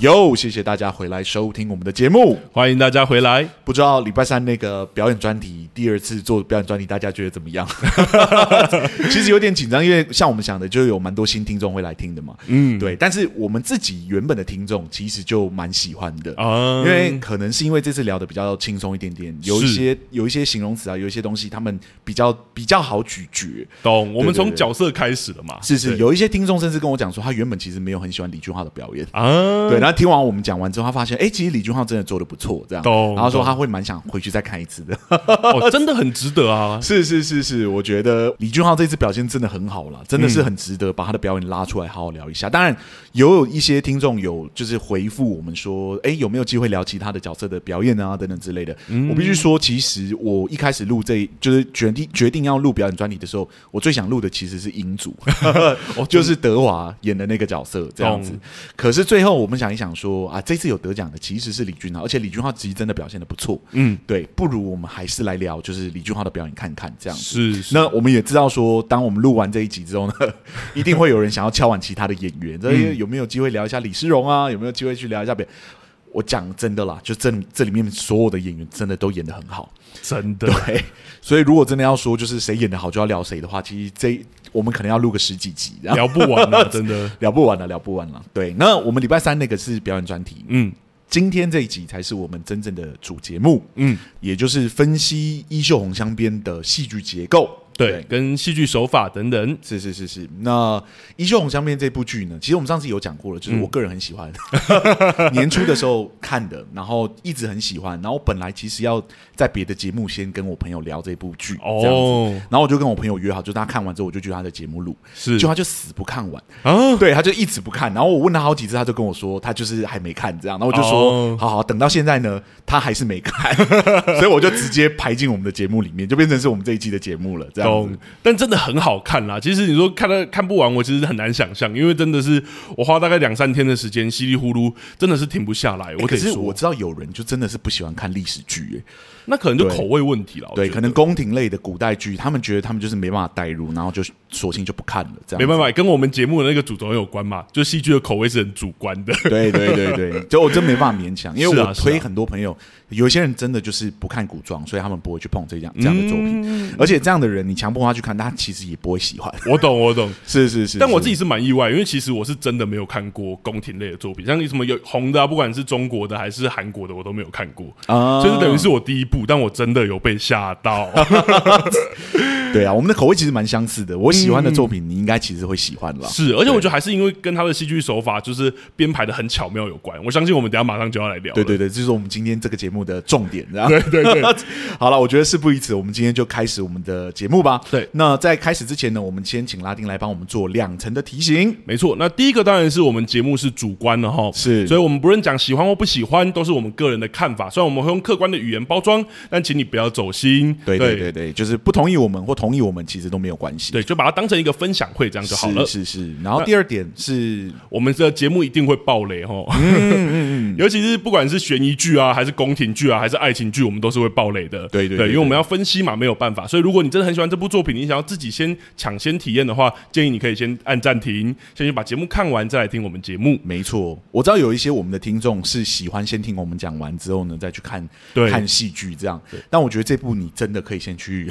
哟，谢谢大家回来收听我们的节目，欢迎大家回来。不知道礼拜三那个表演专题第二次做表演专题，大家觉得怎么样？其实有点紧张，因为像我们想的，就有蛮多新听众会来听的嘛。嗯，对。但是我们自己原本的听众其实就蛮喜欢的啊，因为可能是因为这次聊的比较轻松一点点，有一些有一些形容词啊，有一些东西他们比较比较好咀嚼。懂？我们从角色开始了嘛。是是，有一些听众甚至跟我讲说，他原本其实没有很喜欢李俊昊的表演啊。对。他听完我们讲完之后，他发现，哎，其实李俊浩真的做的不错，这样。然后说他会蛮想回去再看一次的。哦，真的很值得啊！是是是是，我觉得李俊浩这次表现真的很好了，真的是很值得把他的表演拉出来好好聊一下。当然，有一些听众有就是回复我们说，哎，有没有机会聊其他的角色的表演啊，等等之类的。我必须说，其实我一开始录这，就是决定决定要录表演专题的时候，我最想录的其实是英祖，就是德华演的那个角色这样子。可是最后我们想一想说。啊，这次有得奖的其实是李俊浩，而且李俊浩其实真的表现的不错。嗯，对，不如我们还是来聊，就是李俊浩的表演看看这样子。是，是，那我们也知道说，当我们录完这一集之后呢，一定会有人想要敲完其他的演员，所以有没有机会聊一下李世荣啊？有没有机会去聊一下别？我讲真的啦，就这这里面所有的演员真的都演的很好，真的。对，所以如果真的要说就是谁演的好就要聊谁的话，其实这我们可能要录个十几集，聊不完了，真的。聊不完了，聊不完了。对，那我们礼拜三那个是表演专题，嗯，今天这一集才是我们真正的主节目，嗯，也就是分析《衣袖红香边》的戏剧结构。对，对，跟戏剧手法等等，是是是是。那《衣袖红香边》这部剧呢，其实我们上次有讲过了，就是我个人很喜欢，嗯、年初的时候看的，然后一直很喜欢。然后本来其实要在别的节目先跟我朋友聊这部剧，哦，这样子。然后我就跟我朋友约好，就他看完之后，我就去他的节目录，是，就他就死不看完啊，对，他就一直不看。然后我问他好几次，他就跟我说他就是还没看这样。然后我就说，哦、好好，等到现在呢，他还是没看，所以我就直接排进我们的节目里面，就变成是我们这一季的节目了，这样子。但真的很好看啦！其实你说看了看不完，我其实很难想象，因为真的是我花大概两三天的时间，稀里糊涂，真的是停不下来。我可是我知道有人就真的是不喜欢看历史剧，欸，那可能就口味问题了。对，可能宫廷类的古代剧，他们觉得他们就是没办法代入，然后就索性就不看了。这样没办法，跟我们节目的那个主轴有关嘛？就戏剧的口味是很主观的。对对对对，就我真没办法勉强，因为我推很多朋友，有些人真的就是不看古装，所以他们不会去碰这样这样的作品。嗯、而且这样的人，你强迫他去看，他其实也不会喜欢。我懂，我懂，是是是。但我自己是蛮意外，因为其实我是真的没有看过宫廷类的作品，像什么有红的啊，不管是中国的还是韩国的，我都没有看过啊。就是等于是我第一部，但我真的有被吓到。对啊，我们的口味其实蛮相似的。我喜欢的作品，你应该其实会喜欢了。是，而且我觉得还是因为跟他的戏剧手法就是编排的很巧妙有关。我相信我们等下马上就要来聊。对对对，这是我们今天这个节目的重点。对对对，好了，我觉得事不宜迟，我们今天就开始我们的节目吧。对，那在开始之前呢，我们先请拉丁来帮我们做两层的提醒。没错，那第一个当然是我们节目是主观的哈，是，所以我们不论讲喜欢或不喜欢，都是我们个人的看法。虽然我们会用客观的语言包装，但请你不要走心。对对对对，就是不同意我们或同意我们，其实都没有关系。对，就把它当成一个分享会这样就好了。是是是。然后第二点是我们的节目一定会爆雷哈，嗯嗯嗯，尤其是不管是悬疑剧啊，还是宫廷剧啊，还是爱情剧，我们都是会爆雷的。对对对，因为我们要分析嘛，没有办法。所以如果你真的很喜欢这部作品，你想要自己先抢先体验的话，建议你可以先按暂停，先去把节目看完再来听我们节目。没错，我知道有一些我们的听众是喜欢先听我们讲完之后呢，再去看看戏剧这样。但我觉得这部你真的可以先去。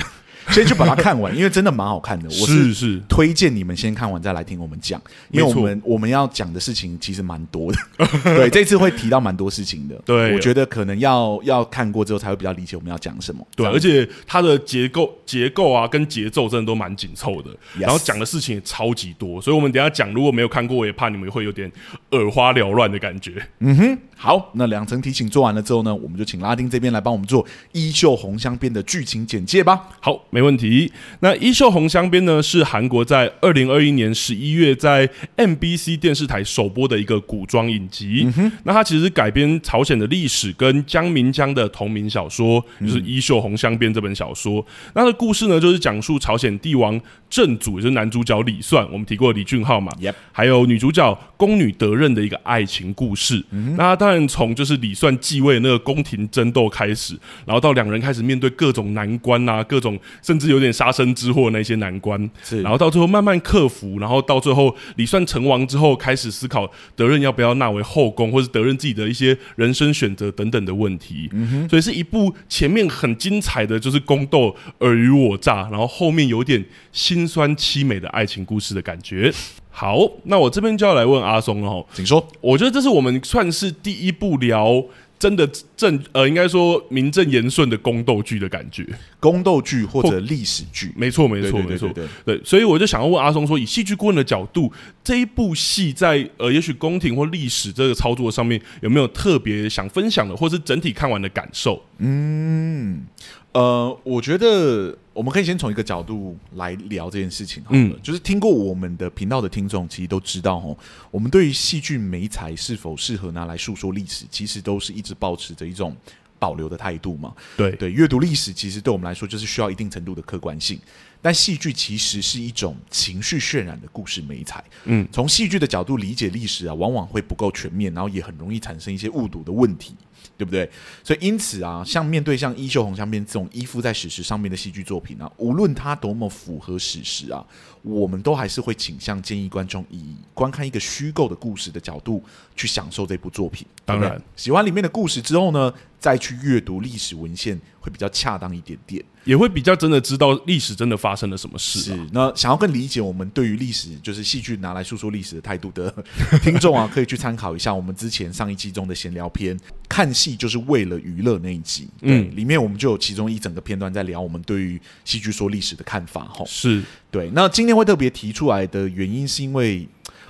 先去把它看完，因为真的蛮好看的。我是是推荐你们先看完再来听我们讲，因为我们我们要讲的事情其实蛮多的。对，这次会提到蛮多事情的。对，我觉得可能要要看过之后才会比较理解我们要讲什么。对，而且它的结构结构啊跟节奏真的都蛮紧凑的，然后讲的事情也超级多，所以我们等一下讲如果没有看过，我也怕你们会有点耳花缭乱的感觉。嗯哼，好，那两层提醒做完了之后呢，我们就请拉丁这边来帮我们做《衣袖红香边》的剧情简介吧。好。没问题。那《衣袖红香边》呢，是韩国在二零二一年十一月在 MBC 电视台首播的一个古装影集。嗯、那它其实改编朝鲜的历史跟江明江的同名小说，就是《衣袖红香边》这本小说。嗯、那它的故事呢，就是讲述朝鲜帝王正祖，也就是男主角李算，我们提过李俊浩嘛.还有女主角宫女德任的一个爱情故事。嗯、那它当然从就是李算继位那个宫廷争斗开始，然后到两人开始面对各种难关啊，各种。甚至有点杀身之祸那些难关，是然后到最后慢慢克服，然后到最后李算成王之后，开始思考德任要不要纳为后宫，或是德任自己的一些人生选择等等的问题。嗯哼，所以是一部前面很精彩的就是宫斗尔虞我诈，然后后面有点心酸凄美的爱情故事的感觉。好，那我这边就要来问阿松了哈，请说。我觉得这是我们算是第一部聊。真的正呃，应该说名正言顺的宫斗剧的感觉，宫斗剧或者历史剧，没错没错没错，对，所以我就想要问阿松说，以戏剧顾问的角度，这一部戏在呃，也许宫廷或历史这个操作上面有没有特别想分享的，或是整体看完的感受？嗯。呃，我觉得我们可以先从一个角度来聊这件事情。嗯，就是听过我们的频道的听众，其实都知道，哦，我们对于戏剧美材是否适合拿来诉说历史，其实都是一直保持着一种保留的态度嘛。对对，阅读历史其实对我们来说就是需要一定程度的客观性，但戏剧其实是一种情绪渲染的故事美材。嗯，从戏剧的角度理解历史啊，往往会不够全面，然后也很容易产生一些误读的问题。对不对？所以因此啊，像面对像《衣袖红镶边》这种依附在史实上面的戏剧作品呢，无论它多么符合史实啊，我们都还是会倾向建议观众以观看一个虚构的故事的角度去享受这部作品。当然，喜欢里面的故事之后呢，再去阅读历史文献会比较恰当一点点。也会比较真的知道历史真的发生了什么事，啊。是，那想要更理解我们对于历史，就是戏剧拿来诉说历史的态度的 听众啊，可以去参考一下我们之前上一季中的闲聊篇，看戏就是为了娱乐那一集。嗯，里面我们就有其中一整个片段在聊我们对于戏剧说历史的看法。哈，是对。那今天会特别提出来的原因，是因为。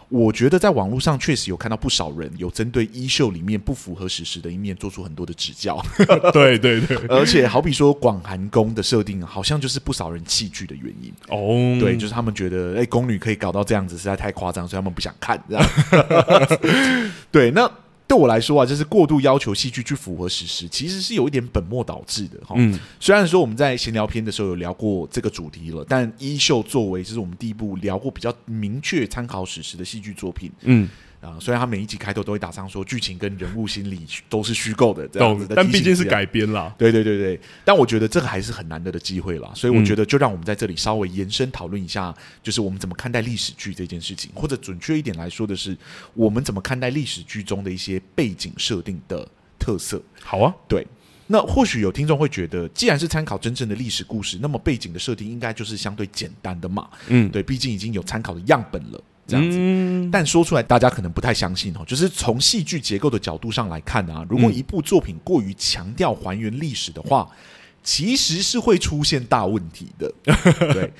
我觉得在网络上确实有看到不少人有针对衣袖里面不符合史实的一面做出很多的指教。对对对，而且好比说广寒宫的设定，好像就是不少人弃剧的原因。哦，对，就是他们觉得哎，宫女可以搞到这样子实在太夸张，所以他们不想看。这样 对，那。对我来说啊，就是过度要求戏剧去符合史实，其实是有一点本末倒置的哈。嗯，虽然说我们在闲聊篇的时候有聊过这个主题了，但衣袖作为就是我们第一部聊过比较明确参考史实的戏剧作品，嗯。啊，虽然他每一集开头都会打上说剧情跟人物心理都是虚构的这样子的，但毕竟是改编啦。对对对对，但我觉得这个还是很难得的机会啦，所以我觉得就让我们在这里稍微延伸讨论一下，就是我们怎么看待历史剧这件事情，或者准确一点来说的是，我们怎么看待历史剧中的一些背景设定的特色。好啊，对，那或许有听众会觉得，既然是参考真正的历史故事，那么背景的设定应该就是相对简单的嘛。嗯，对，毕竟已经有参考的样本了。这样子，但说出来大家可能不太相信哦。就是从戏剧结构的角度上来看啊，如果一部作品过于强调还原历史的话，其实是会出现大问题的。对，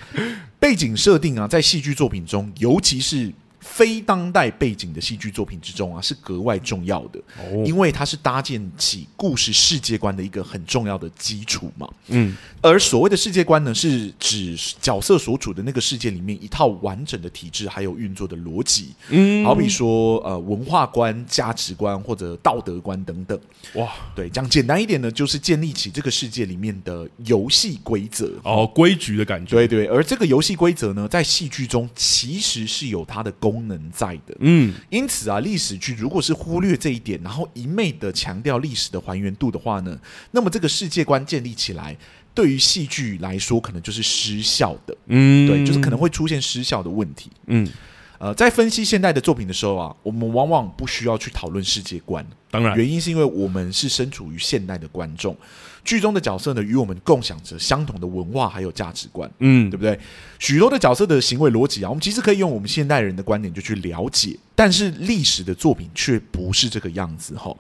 背景设定啊，在戏剧作品中，尤其是。非当代背景的戏剧作品之中啊，是格外重要的，因为它是搭建起故事世界观的一个很重要的基础嘛。嗯，而所谓的世界观呢，是指角色所处的那个世界里面一套完整的体制，还有运作的逻辑。嗯，好比说呃文化观、价值观或者道德观等等。哇，对，讲简单一点呢，就是建立起这个世界里面的游戏规则哦，规矩的感觉。对对，而这个游戏规则呢，在戏剧中其实是有它的功。能在的，嗯，因此啊，历史剧如果是忽略这一点，然后一昧的强调历史的还原度的话呢，那么这个世界观建立起来，对于戏剧来说，可能就是失效的，嗯，对，就是可能会出现失效的问题，嗯，呃，在分析现代的作品的时候啊，我们往往不需要去讨论世界观，当然，原因是因为我们是身处于现代的观众。剧中的角色呢，与我们共享着相同的文化还有价值观，嗯，对不对？许多的角色的行为逻辑啊，我们其实可以用我们现代人的观点就去了解，但是历史的作品却不是这个样子哈。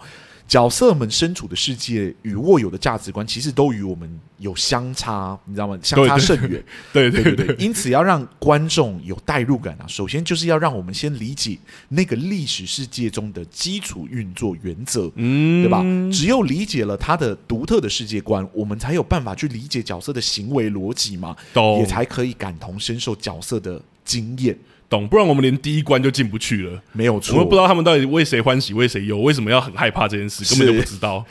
角色们身处的世界与握有的价值观，其实都与我们有相差，你知道吗？相差甚远。对对对，对，因此要让观众有代入感啊，首先就是要让我们先理解那个历史世界中的基础运作原则，嗯，对吧？只有理解了他的独特的世界观，我们才有办法去理解角色的行为逻辑嘛，也才可以感同身受角色的经验。懂，不然我们连第一关就进不去了。没有错，我们不知道他们到底为谁欢喜为谁忧，为什么要很害怕这件事，根本就不知道。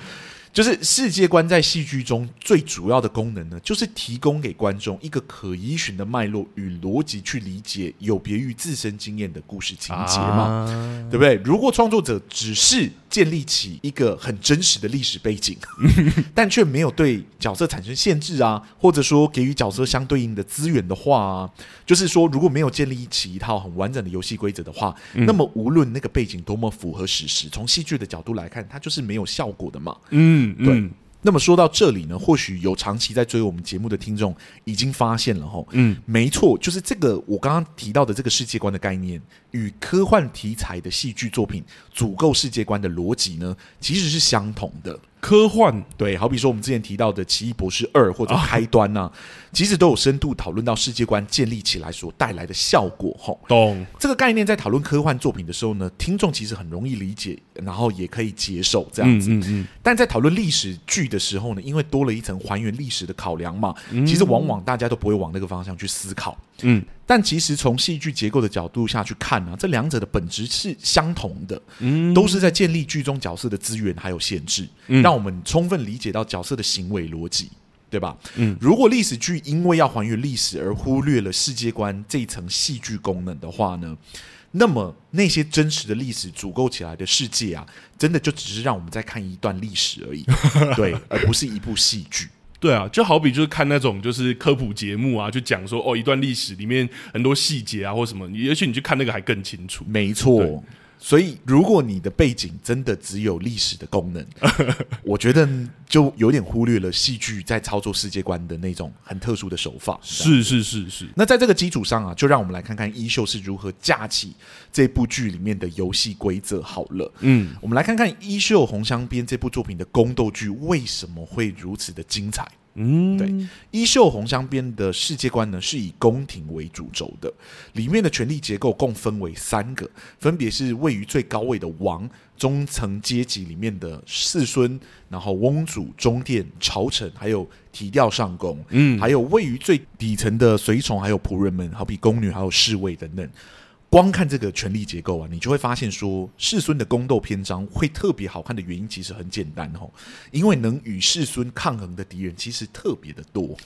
就是世界观在戏剧中最主要的功能呢，就是提供给观众一个可依循的脉络与逻辑去理解有别于自身经验的故事情节嘛，啊、对不对？如果创作者只是建立起一个很真实的历史背景，但却没有对角色产生限制啊，或者说给予角色相对应的资源的话啊，就是说如果没有建立起一套很完整的游戏规则的话，嗯、那么无论那个背景多么符合史实，从戏剧的角度来看，它就是没有效果的嘛。嗯。嗯，对。那么说到这里呢，或许有长期在追我们节目的听众已经发现了哈，嗯，没错，就是这个我刚刚提到的这个世界观的概念，与科幻题材的戏剧作品组构世界观的逻辑呢，其实是相同的。科幻，对，好比说我们之前提到的《奇异博士二》或者《开端》呐，其实都有深度讨论到世界观建立起来所带来的效果。吼，懂这个概念，在讨论科幻作品的时候呢，听众其实很容易理解，然后也可以接受这样子。嗯嗯嗯。但在讨论历史剧的时候呢，因为多了一层还原历史的考量嘛，其实往往大家都不会往那个方向去思考。嗯。但其实从戏剧结构的角度下去看呢，这两者的本质是相同的，嗯，都是在建立剧中角色的资源还有限制，让我们充分理解到角色的行为逻辑，对吧？嗯，如果历史剧因为要还原历史而忽略了世界观这一层戏剧功能的话呢，那么那些真实的历史组构起来的世界啊，真的就只是让我们在看一段历史而已，对，而不是一部戏剧。对啊，就好比就是看那种就是科普节目啊，就讲说哦，一段历史里面很多细节啊，或什么，也许你去看那个还更清楚。没错。所以，如果你的背景真的只有历史的功能，我觉得就有点忽略了戏剧在操作世界观的那种很特殊的手法。是是是是。那在这个基础上啊，就让我们来看看衣袖是如何架起这部剧里面的游戏规则。好了，嗯，我们来看看《衣袖红镶边》这部作品的宫斗剧为什么会如此的精彩。嗯，对，《衣袖红镶边》的世界观呢，是以宫廷为主轴的，里面的权力结构共分为三个，分别是位于最高位的王、中层阶级里面的世孙，然后翁主、中殿、朝臣，还有提调上宫，嗯，还有位于最底层的随从，还有仆人们，好比宫女，还有侍卫等等。光看这个权力结构啊，你就会发现说，世孙的宫斗篇章会特别好看的原因，其实很简单哦，因为能与世孙抗衡的敌人其实特别的多，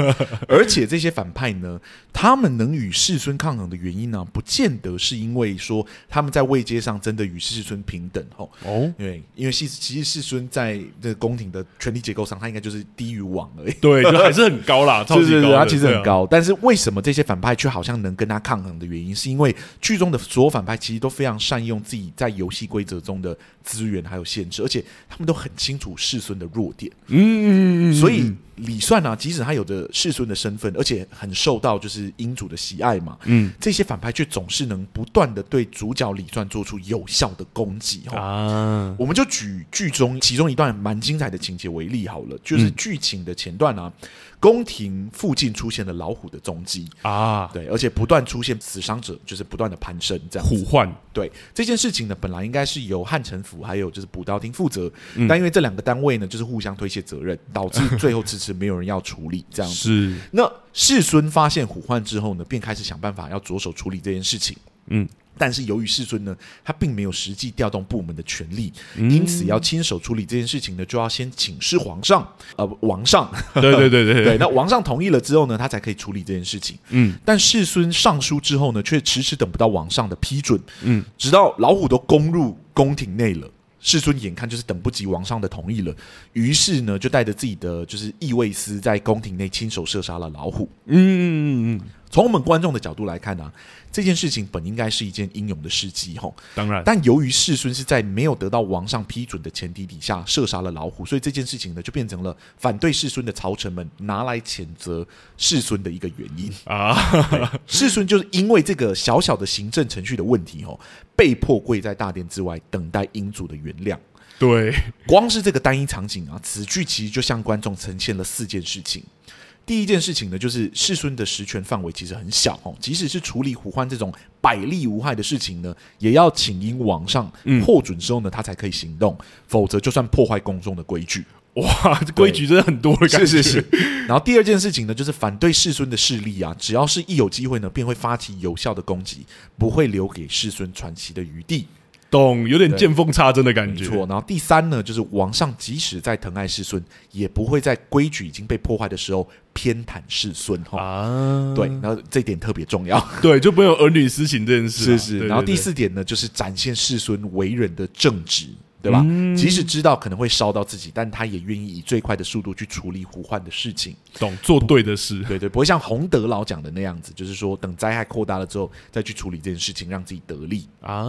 而且这些反派呢，他们能与世孙抗衡的原因呢，不见得是因为说他们在位阶上真的与世孙平等哦，哦，对，因为其实其实世孙在这个宫廷的权力结构上，他应该就是低于王而已，对，就还是很高啦，超级高，他其实很高，但是为什么这些反派却好像能跟他抗衡的原因，是因为。剧中的所有反派其实都非常善用自己在游戏规则中的资源还有限制，而且他们都很清楚世孙的弱点。嗯，所以李算啊，即使他有着世孙的身份，而且很受到就是英主的喜爱嘛，嗯，这些反派却总是能不断的对主角李算做出有效的攻击。啊，我们就举剧中其中一段蛮精彩的情节为例好了，就是剧情的前段啊。宫廷附近出现了老虎的踪迹啊，对，而且不断出现死伤者，就是不断的攀升，这样虎患。对这件事情呢，本来应该是由汉城府还有就是补刀厅负责，嗯、但因为这两个单位呢，就是互相推卸责任，导致最后迟迟没有人要处理这样子。是。那世孙发现虎患之后呢，便开始想办法要着手处理这件事情。嗯。但是由于世尊呢，他并没有实际调动部门的权力，嗯、因此要亲手处理这件事情呢，就要先请示皇上，呃，王上。对对对对，对，那王上同意了之后呢，他才可以处理这件事情。嗯，但世孙上书之后呢，却迟迟等不到王上的批准。嗯，直到老虎都攻入宫廷内了，世尊眼看就是等不及王上的同意了，于是呢，就带着自己的就是议卫司在宫廷内亲手射杀了老虎。嗯嗯嗯嗯。从我们观众的角度来看呢、啊，这件事情本应该是一件英勇的事迹，吼。当然，但由于世孙是在没有得到王上批准的前提底下射杀了老虎，所以这件事情呢，就变成了反对世孙的朝臣们拿来谴责世孙的一个原因啊。世孙就是因为这个小小的行政程序的问题，吼，被迫跪在大殿之外等待英主的原谅。对，光是这个单一场景啊，此剧其实就向观众呈现了四件事情。第一件事情呢，就是世孙的实权范围其实很小哦，即使是处理虎患这种百利无害的事情呢，也要请缨王上获准之后呢，他才可以行动，否则就算破坏宫中的规矩。哇，这规矩真的很多的感觉。是是是。然后第二件事情呢，就是反对世孙的势力啊，只要是一有机会呢，便会发起有效的攻击，不会留给世孙喘息的余地。懂，有点见缝插针的感觉。没错。然后第三呢，就是王上即使在疼爱世孙，也不会在规矩已经被破坏的时候偏袒世孙。哈啊，对，然后这一点特别重要。对，就没有儿女私情这件事。是是。然后第四点呢，就是展现世孙为人的正直。对吧？嗯、即使知道可能会烧到自己，但他也愿意以最快的速度去处理虎患的事情，懂做对的事。对对，不会像洪德老讲的那样子，就是说等灾害扩大了之后再去处理这件事情，让自己得利啊。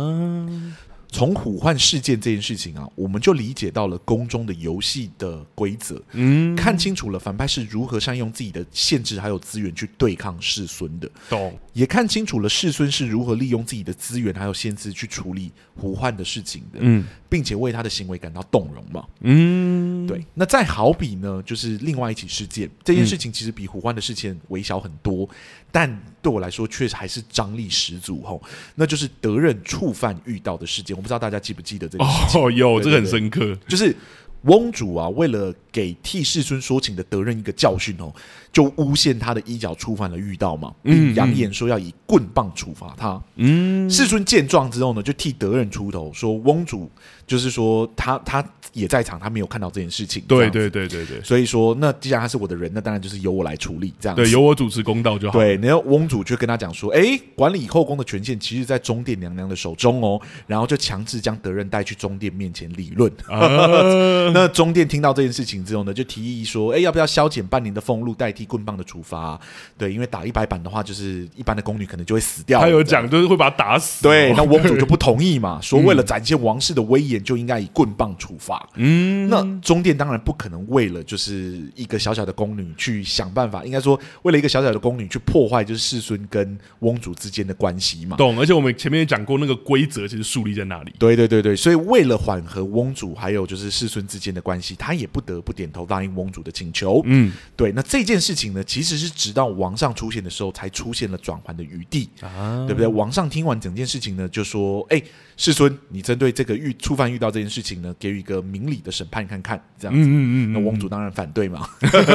从虎换事件这件事情啊，我们就理解到了宫中的游戏的规则，嗯，看清楚了反派是如何善用自己的限制还有资源去对抗世孙的，懂？也看清楚了世孙是如何利用自己的资源还有限制去处理虎患的事情的，嗯，并且为他的行为感到动容嘛，嗯，对。那再好比呢，就是另外一起事件，这件事情其实比虎欢的事件微小很多。但对我来说，确实还是张力十足吼，那就是德任触犯遇到的事件。我不知道大家记不记得这个事情？哦，有，这个很深刻，就是。翁主啊，为了给替世尊说情的德任一个教训哦，就诬陷他的衣角触犯了御道嘛，并扬言说要以棍棒处罚他。嗯，世尊见状之后呢，就替德任出头，说翁主就是说他他也在场，他没有看到这件事情。对对对对对，所以说那既然他是我的人，那当然就是由我来处理这样。对，由我主持公道就好。对，然后翁主就跟他讲说，哎，管理后宫的权限其实，在中殿娘娘的手中哦，然后就强制将德任带去中殿面前理论。啊 那中殿听到这件事情之后呢，就提议说：“哎，要不要削减半年的俸禄，代替棍棒的处罚？对，因为打一百板的话，就是一般的宫女可能就会死掉。”他有讲，就是会把他打死。对，那翁主就不同意嘛，说为了展现王室的威严，就应该以棍棒处罚。嗯，那中殿当然不可能为了就是一个小小的宫女去想办法，应该说为了一个小小的宫女去破坏就是世孙跟翁主之间的关系嘛。懂，而且我们前面也讲过，那个规则其实树立在那里。对对对对，所以为了缓和翁主还有就是世孙之间的关系，他也不得不点头答应翁主的请求。嗯，对。那这件事情呢，其实是直到王上出现的时候，才出现了转圜的余地，啊、对不对？王上听完整件事情呢，就说：“哎，世孙，你针对这个遇触犯遇到这件事情呢，给予一个明理的审判看看。”这样子。嗯嗯嗯。那翁主当然反对嘛。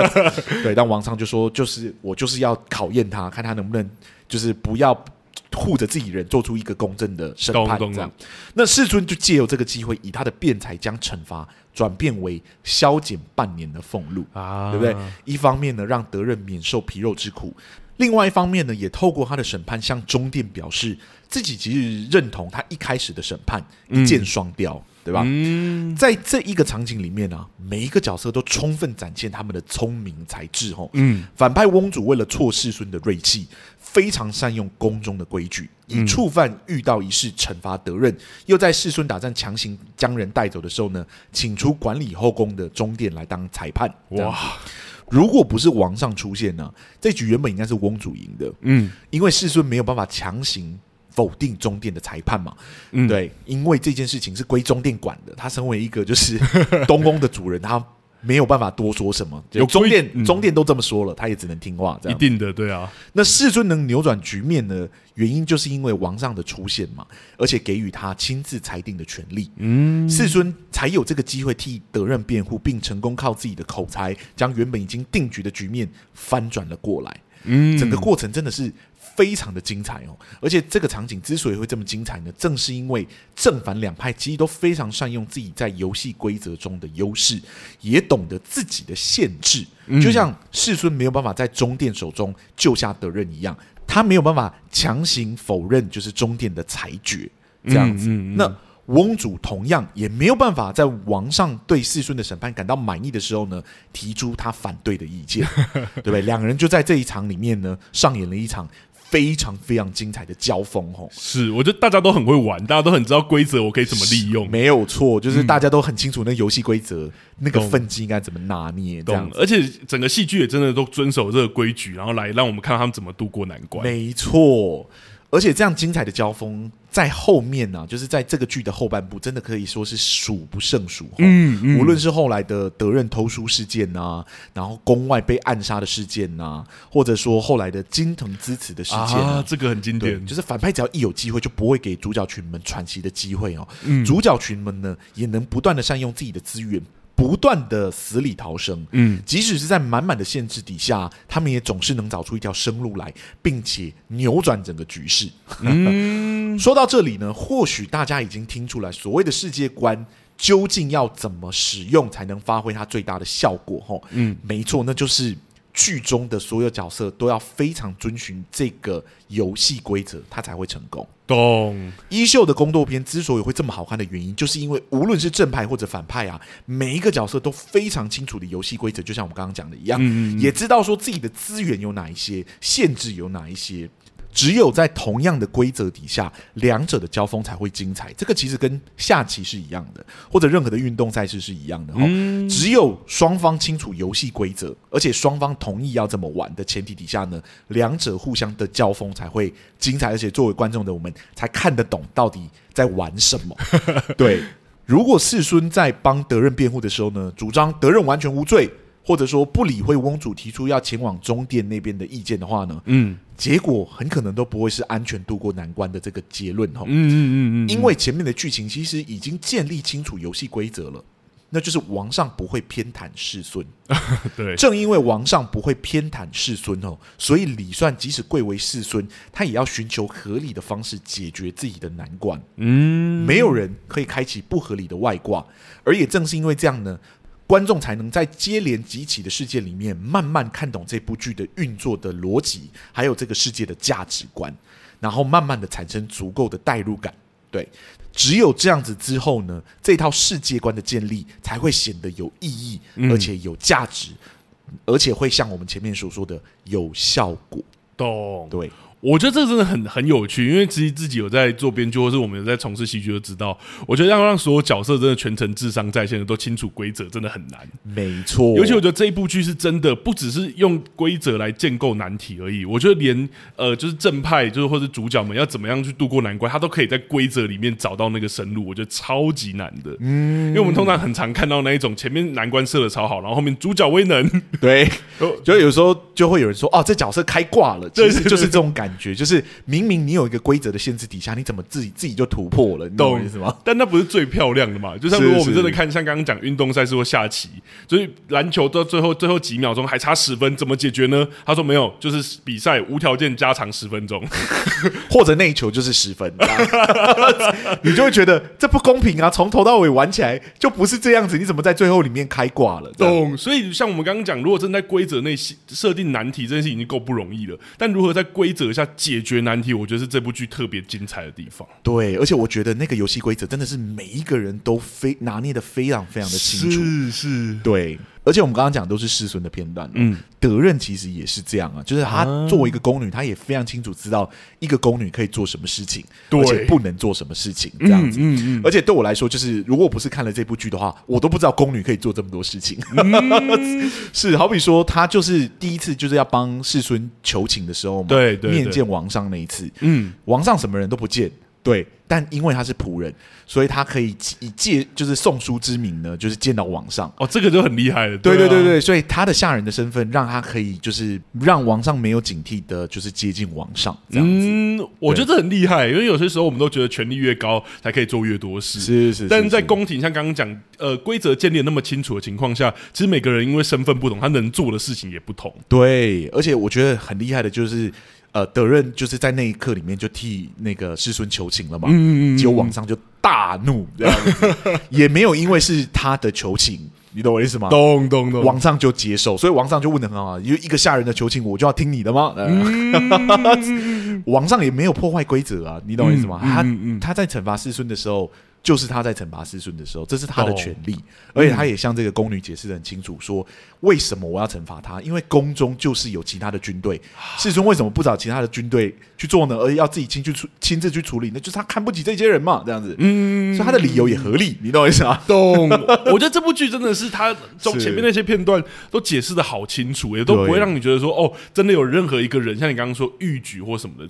对，但王上就说：“就是我就是要考验他，看他能不能就是不要。”护着自己人，做出一个公正的审判，这样。那世尊就借由这个机会，以他的辩才将惩罚转变为削减半年的俸禄啊，对不对？一方面呢，让德任免受皮肉之苦；另外一方面呢，也透过他的审判，向中殿表示自己其实认同他一开始的审判，一箭双雕。嗯对吧？嗯，在这一个场景里面呢、啊，每一个角色都充分展现他们的聪明才智。吼，嗯，反派翁主为了挫世孙的锐气，非常善用宫中的规矩，以触犯遇到一事惩罚德任，又在世孙打战强行将人带走的时候呢，请出管理后宫的中殿来当裁判。哇，如果不是王上出现呢、啊，这局原本应该是翁主赢的。嗯，因为世孙没有办法强行。否定中殿的裁判嘛？嗯，对，因为这件事情是归中殿管的。他身为一个就是 东宫的主人，他没有办法多说什么。有中殿，嗯、中殿都这么说了，他也只能听话。这样一定的，对啊。那世尊能扭转局面呢原因，就是因为王上的出现嘛，而且给予他亲自裁定的权利。嗯，世尊才有这个机会替德任辩护，并成功靠自己的口才，将原本已经定局的局面翻转了过来。嗯，整个过程真的是。非常的精彩哦，而且这个场景之所以会这么精彩呢，正是因为正反两派其实都非常善用自己在游戏规则中的优势，也懂得自己的限制。就像世孙没有办法在中殿手中救下德任一样，他没有办法强行否认就是中殿的裁决这样子。那翁主同样也没有办法在王上对世孙的审判感到满意的时候呢，提出他反对的意见，对不对？两个人就在这一场里面呢，上演了一场。非常非常精彩的交锋吼，是，我觉得大家都很会玩，大家都很知道规则，我可以怎么利用，没有错，就是大家都很清楚那游戏规则，嗯、那个分际应该怎么拿捏，这样，而且整个戏剧也真的都遵守这个规矩，然后来让我们看到他们怎么度过难关，没错。而且这样精彩的交锋在后面呢、啊，就是在这个剧的后半部，真的可以说是数不胜数。嗯，嗯，无论是后来的德任偷书事件呐、啊，然后宫外被暗杀的事件呐、啊，或者说后来的金藤资慈的事件啊，啊，这个很经典。就是反派只要一有机会，就不会给主角群们喘息的机会哦。嗯、主角群们呢，也能不断的善用自己的资源。不断的死里逃生，嗯，即使是在满满的限制底下，他们也总是能找出一条生路来，并且扭转整个局势。嗯，说到这里呢，或许大家已经听出来，所谓的世界观究竟要怎么使用才能发挥它最大的效果？吼，嗯，没错，那就是。剧中的所有角色都要非常遵循这个游戏规则，他才会成功。懂。衣袖的宫斗片之所以会这么好看的原因，就是因为无论是正派或者反派啊，每一个角色都非常清楚的游戏规则，就像我们刚刚讲的一样，嗯嗯嗯，也知道说自己的资源有哪一些，限制有哪一些。只有在同样的规则底下，两者的交锋才会精彩。这个其实跟下棋是一样的，或者任何的运动赛事是一样的。嗯，只有双方清楚游戏规则，而且双方同意要这么玩的前提底下呢，两者互相的交锋才会精彩。而且作为观众的我们，才看得懂到底在玩什么。对，如果世孙在帮德任辩护的时候呢，主张德任完全无罪。或者说不理会翁主提出要前往中殿那边的意见的话呢，嗯，结果很可能都不会是安全度过难关的这个结论哈，嗯嗯嗯嗯，因为前面的剧情其实已经建立清楚游戏规则了，那就是王上不会偏袒世孙，对，正因为王上不会偏袒世孙哦，所以李算即使贵为世孙，他也要寻求合理的方式解决自己的难关，嗯，没有人可以开启不合理的外挂，而也正是因为这样呢。观众才能在接连几起的事件里面，慢慢看懂这部剧的运作的逻辑，还有这个世界的价值观，然后慢慢的产生足够的代入感。对，只有这样子之后呢，这套世界观的建立才会显得有意义，而且有价值，嗯、而且会像我们前面所说的有效果。懂？对。我觉得这真的很很有趣，因为其实自己有在做编剧，或是我们有在从事戏剧，就知道，我觉得要让所有角色真的全程智商在线的都清楚规则，真的很难。没错，尤其我觉得这一部剧是真的不只是用规则来建构难题而已。我觉得连呃，就是正派，就是或者主角们要怎么样去度过难关，他都可以在规则里面找到那个生路。我觉得超级难的。嗯，因为我们通常很常看到那一种前面难关设的超好，然后后面主角威能，对，就有时候就会有人说，哦，这角色开挂了，其实就是这种感觉。就是明明你有一个规则的限制底下，你怎么自己自己就突破了？你懂我意思吗？但那不是最漂亮的嘛？就像如果我们真的看，像刚刚讲运动赛事或下棋，所以篮球到最后最后几秒钟还差十分，怎么解决呢？他说没有，就是比赛无条件加长十分钟，或者那一球就是十分，你就会觉得这不公平啊！从头到尾玩起来就不是这样子，你怎么在最后里面开挂了？懂？所以像我们刚刚讲，如果真的在规则内设定难题，这件事已经够不容易了，但如何在规则下解决难题，我觉得是这部剧特别精彩的地方。对，而且我觉得那个游戏规则真的是每一个人都非拿捏的非常非常的清楚。是是，对。而且我们刚刚讲都是世孙的片段，嗯，德任其实也是这样啊，就是她作为一个宫女，她也非常清楚知道一个宫女可以做什么事情，而且不能做什么事情，这样子。嗯嗯。而且对我来说，就是如果不是看了这部剧的话，我都不知道宫女可以做这么多事情。是，好比说，她就是第一次就是要帮世孙求情的时候嘛，对对，面见王上那一次，嗯，王上什么人都不见。对，但因为他是仆人，所以他可以以借就是送书之名呢，就是见到王上。哦，这个就很厉害了。对对对对，所以他的下人的身份让他可以就是让王上没有警惕的，就是接近王上这样子。嗯，我觉得这很厉害，因为有些时候我们都觉得权力越高才可以做越多事。是是是，但是在宫廷，像刚刚讲，呃，规则建立那么清楚的情况下，其实每个人因为身份不同，他能做的事情也不同。对，而且我觉得很厉害的就是。呃，德任就是在那一刻里面就替那个世孙求情了嘛，嗯嗯，结果网上就大怒，这样子也没有因为是他的求情，你懂我意思吗？懂懂懂，网上就接受，所以网上就问的很好，因为一个下人的求情，我就要听你的吗？嗯、上也没有破坏规则啊，你懂我意思吗？他他在惩罚世孙的时候。就是他在惩罚世孙的时候，这是他的权利，而且他也向这个宫女解释的很清楚，说为什么我要惩罚他？因为宫中就是有其他的军队，世孙为什么不找其他的军队去做呢？而要自己亲去处亲自去处理？那就是他看不起这些人嘛，这样子。嗯，所以他的理由也合理，你懂我意思吗？懂。我觉得这部剧真的是他从前面那些片段都解释的好清楚，也都不会让你觉得说哦，真的有任何一个人像你刚刚说逾矩或什么的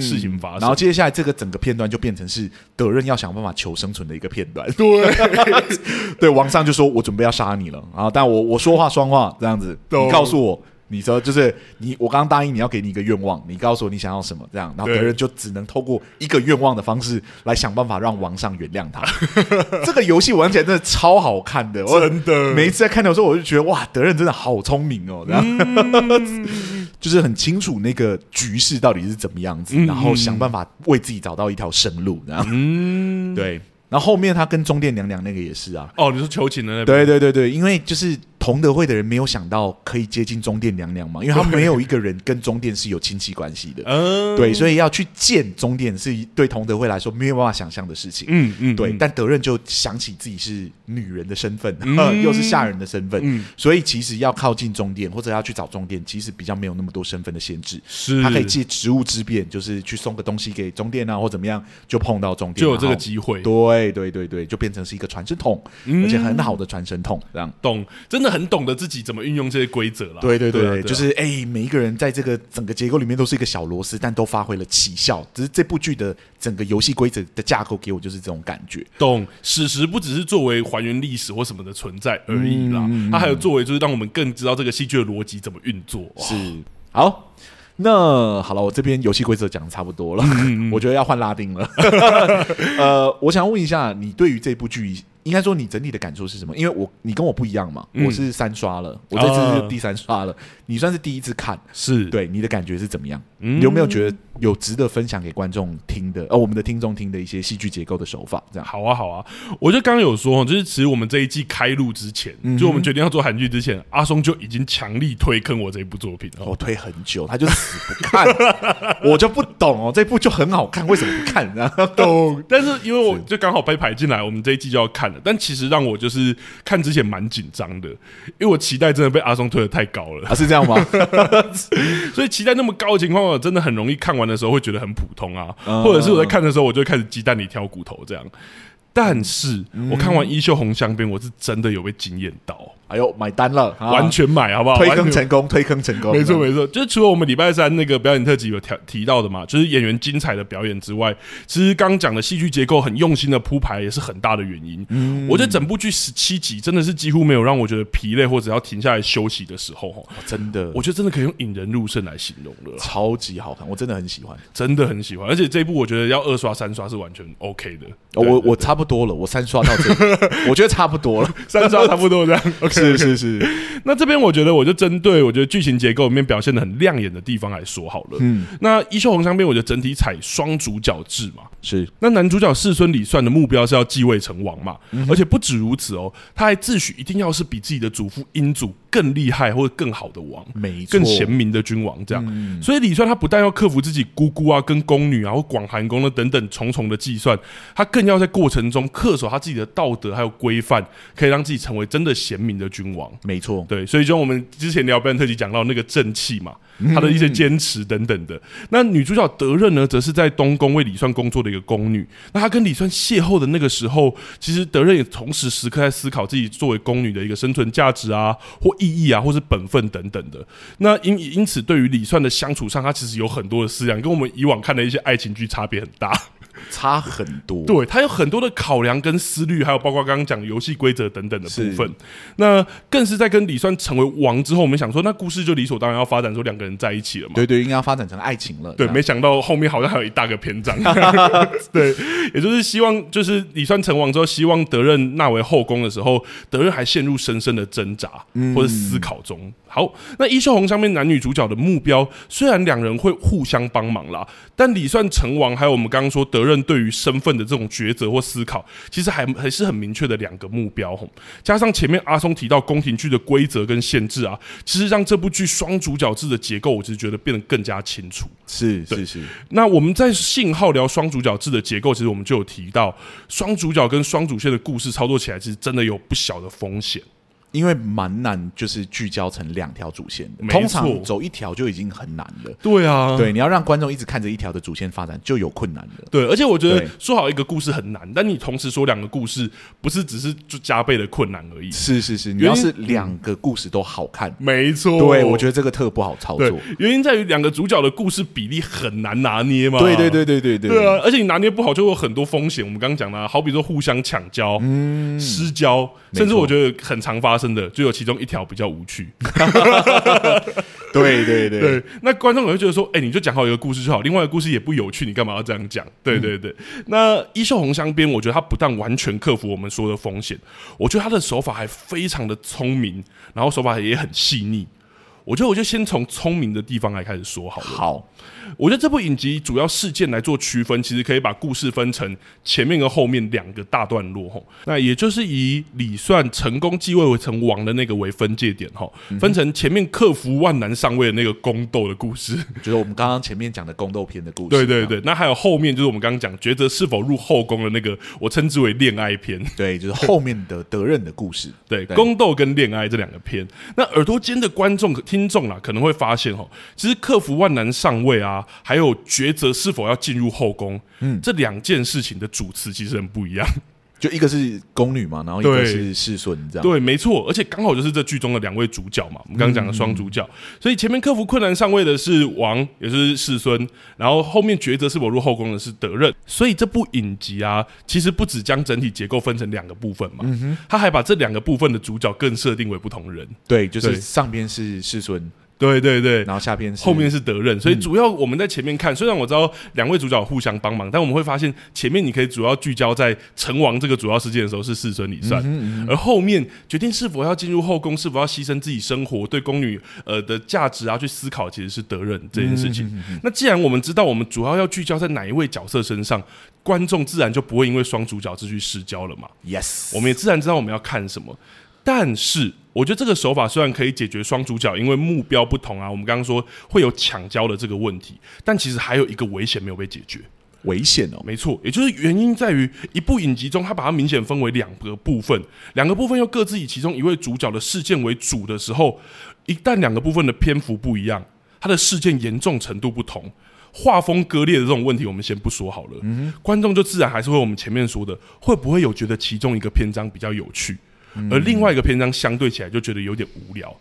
事情发生。然后接下来这个整个片段就变成是德任要想办法求生存的一个片段。对，对，王上就说：“我准备要杀你了。”然后，但我我说话双话这样子，你告诉我，你说就是你，我刚刚答应你要给你一个愿望，你告诉我你想要什么，这样，然后德任就只能透过一个愿望的方式来想办法让王上原谅他。这个游戏玩起来真的超好看的，真的。每一次在看的时候，我就觉得哇，德仁真的好聪明哦，这样。嗯就是很清楚那个局势到底是怎么样子，然后想办法为自己找到一条生路，这样。嗯，对。然后后面他跟中殿娘娘那个也是啊。哦，你说求情的那边？对对对对，因为就是。同德会的人没有想到可以接近中殿娘娘嘛，因为他没有一个人跟中殿是有亲戚关系的，嗯，对，所以要去见中殿是对同德会来说没有办法想象的事情，嗯嗯，对。但德任就想起自己是女人的身份，嗯、又是下人的身份，嗯、所以其实要靠近中殿或者要去找中殿，其实比较没有那么多身份的限制，是。他可以借职务之便，就是去送个东西给中殿啊，或怎么样，就碰到中殿，就有这个机会，对对对对，就变成是一个传声筒，嗯、而且很好的传声筒，这样。懂，真的很懂得自己怎么。运用这些规则了？对对对，对啊对啊，就是哎、欸，每一个人在这个整个结构里面都是一个小螺丝，但都发挥了奇效。只是这部剧的整个游戏规则的架构给我就是这种感觉。懂，史实不只是作为还原历史或什么的存在而已啦，嗯、它还有作为就是让我们更知道这个戏剧的逻辑怎么运作。是，好，那好了，我这边游戏规则讲的差不多了，嗯、我觉得要换拉丁了。呃，我想问一下，你对于这部剧？应该说，你整体的感受是什么？因为我你跟我不一样嘛，嗯、我是三刷了，我这次是第三刷了，哦、你算是第一次看，是对你的感觉是怎么样？嗯、你有没有觉得有值得分享给观众听的？呃，我们的听众听的一些戏剧结构的手法，这样好啊，好啊。我就刚刚有说，就是其实我们这一季开录之前，嗯、就我们决定要做韩剧之前，阿松就已经强力推坑我这一部作品了。我推很久，他就死不看，我就不懂哦，这部就很好看，为什么不看？懂，但是因为我就刚好被排进来，我们这一季就要看。但其实让我就是看之前蛮紧张的，因为我期待真的被阿松推得太高了。啊，是这样吗？所以期待那么高的情况我，真的很容易看完的时候会觉得很普通啊，或者是我在看的时候我就会开始鸡蛋里挑骨头这样。但是我看完《衣袖红香边》，我是真的有被惊艳到。哎呦，买单了，完全买好不好？推坑成功，推坑成功，没错没错。就是除了我们礼拜三那个表演特辑有提提到的嘛，就是演员精彩的表演之外，其实刚讲的戏剧结构很用心的铺排也是很大的原因。嗯，我觉得整部剧十七集真的是几乎没有让我觉得疲累或者要停下来休息的时候。哦，真的，我觉得真的可以用引人入胜来形容了，超级好看，我真的很喜欢，真的很喜欢。而且这一部我觉得要二刷三刷是完全 OK 的。我我差不多了，我三刷到这，我觉得差不多了，三刷差不多这样。OK，是是是。那这边我觉得，我就针对我觉得剧情结构里面表现的很亮眼的地方来说好了。嗯，那《衣袖红香边》我觉得整体采双主角制嘛，是。那男主角世孙李算的目标是要继位成王嘛，嗯、而且不止如此哦，他还自诩一定要是比自己的祖父英祖更厉害或者更好的王，更贤明的君王这样。嗯、所以李算他不但要克服自己姑姑啊、跟宫女啊或广寒宫的等等重重的计算，他更要在过程中恪守他自己的道德还有规范，可以让自己成为真的贤明的君王。没错，对，所以就我们之前聊表演特辑讲到那个正气嘛，他的一些坚持等等的。嗯、那女主角德任呢，则是在东宫为李算工作的一个宫女。那她跟李算邂逅的那个时候，其实德任也同时时刻在思考自己作为宫女的一个生存价值啊，或意义啊，或是本分等等的。那因因此，对于李算的相处上，他其实有很多的思量，跟我们以往看的一些爱情剧差别很大。差很多，对，他有很多的考量跟思虑，还有包括刚刚讲游戏规则等等的部分。那更是在跟李算成为王之后，我们想说，那故事就理所当然要发展出两个人在一起了嘛？对对，应该要发展成爱情了。对，没想到后面好像还有一大个篇章。对，也就是希望，就是李算成王之后，希望德任纳为后宫的时候，德任还陷入深深的挣扎或者思考中。嗯好，那衣袖红上面男女主角的目标，虽然两人会互相帮忙啦，但李算成王，还有我们刚刚说德任对于身份的这种抉择或思考，其实还还是很明确的两个目标。吼，加上前面阿松提到宫廷剧的规则跟限制啊，其实让这部剧双主角制的结构，我其实觉得变得更加清楚。是是是。那我们在信号聊双主角制的结构，其实我们就有提到，双主角跟双主线的故事操作起来，其实真的有不小的风险。因为蛮难，就是聚焦成两条主线的。通常走一条就已经很难了。对啊，对，你要让观众一直看着一条的主线发展，就有困难了。对，而且我觉得说好一个故事很难，但你同时说两个故事，不是只是就加倍的困难而已。是是是，你要是两个故事都好看，没错。对，我觉得这个特不好操作。原因在于两个主角的故事比例很难拿捏嘛。对对对对对对。对啊，而且你拿捏不好，就有很多风险。我们刚刚讲了，好比说互相抢交、嗯、失交，甚至我觉得很常发生的，就有其中一。一条比较无趣，对对对对，那观众也会觉得说，哎、欸，你就讲好一个故事就好，另外一个故事也不有趣，你干嘛要这样讲？对对对，嗯、那《衣袖红镶边》，我觉得他不但完全克服我们说的风险，我觉得他的手法还非常的聪明，然后手法也很细腻。我觉得我就先从聪明的地方来开始说好了。好，我觉得这部影集主要事件来做区分，其实可以把故事分成前面跟后面两个大段落吼。那也就是以李算成功继位为成王的那个为分界点吼，分成前面克服万难上位的那个宫斗的故事，就是我们刚刚前面讲的宫斗片的故事。对对对，那还有后面就是我们刚刚讲抉择是否入后宫的那个，我称之为恋爱篇。对，就是后面的得任的故事。对，宫斗跟恋爱这两个篇。那耳朵尖的观众。听众啊，可能会发现哈，其实克服万难上位啊，还有抉择是否要进入后宫，嗯，这两件事情的主词其实很不一样。就一个是宫女嘛，然后一个是世孙，这样。对，没错，而且刚好就是这剧中的两位主角嘛，我们刚刚讲的双主角，嗯、所以前面克服困难上位的是王，也是世孙，然后后面抉择是否入后宫的是德任，所以这部影集啊，其实不只将整体结构分成两个部分嘛，他还把这两个部分的主角更设定为不同人，对，就是上边是世孙。对对对，然后下边后面是德任，所以主要我们在前面看，嗯、虽然我知道两位主角互相帮忙，但我们会发现前面你可以主要聚焦在成王这个主要事件的时候是世孙李算，嗯嗯嗯，而后面决定是否要进入后宫，是否要牺牲自己生活对宫女呃的价值啊去思考，其实是德任这件事情。那既然我们知道我们主要要聚焦在哪一位角色身上，观众自然就不会因为双主角这去失焦了嘛。Yes，我们也自然知道我们要看什么，但是。我觉得这个手法虽然可以解决双主角因为目标不同啊，我们刚刚说会有抢焦的这个问题，但其实还有一个危险没有被解决。危险哦，没错，也就是原因在于一部影集中，它把它明显分为两个部分，两个部分又各自以其中一位主角的事件为主的时候，一旦两个部分的篇幅不一样，它的事件严重程度不同，画风割裂的这种问题，我们先不说好了。嗯，观众就自然还是会我们前面说的，会不会有觉得其中一个篇章比较有趣？而另外一个篇章相对起来就觉得有点无聊，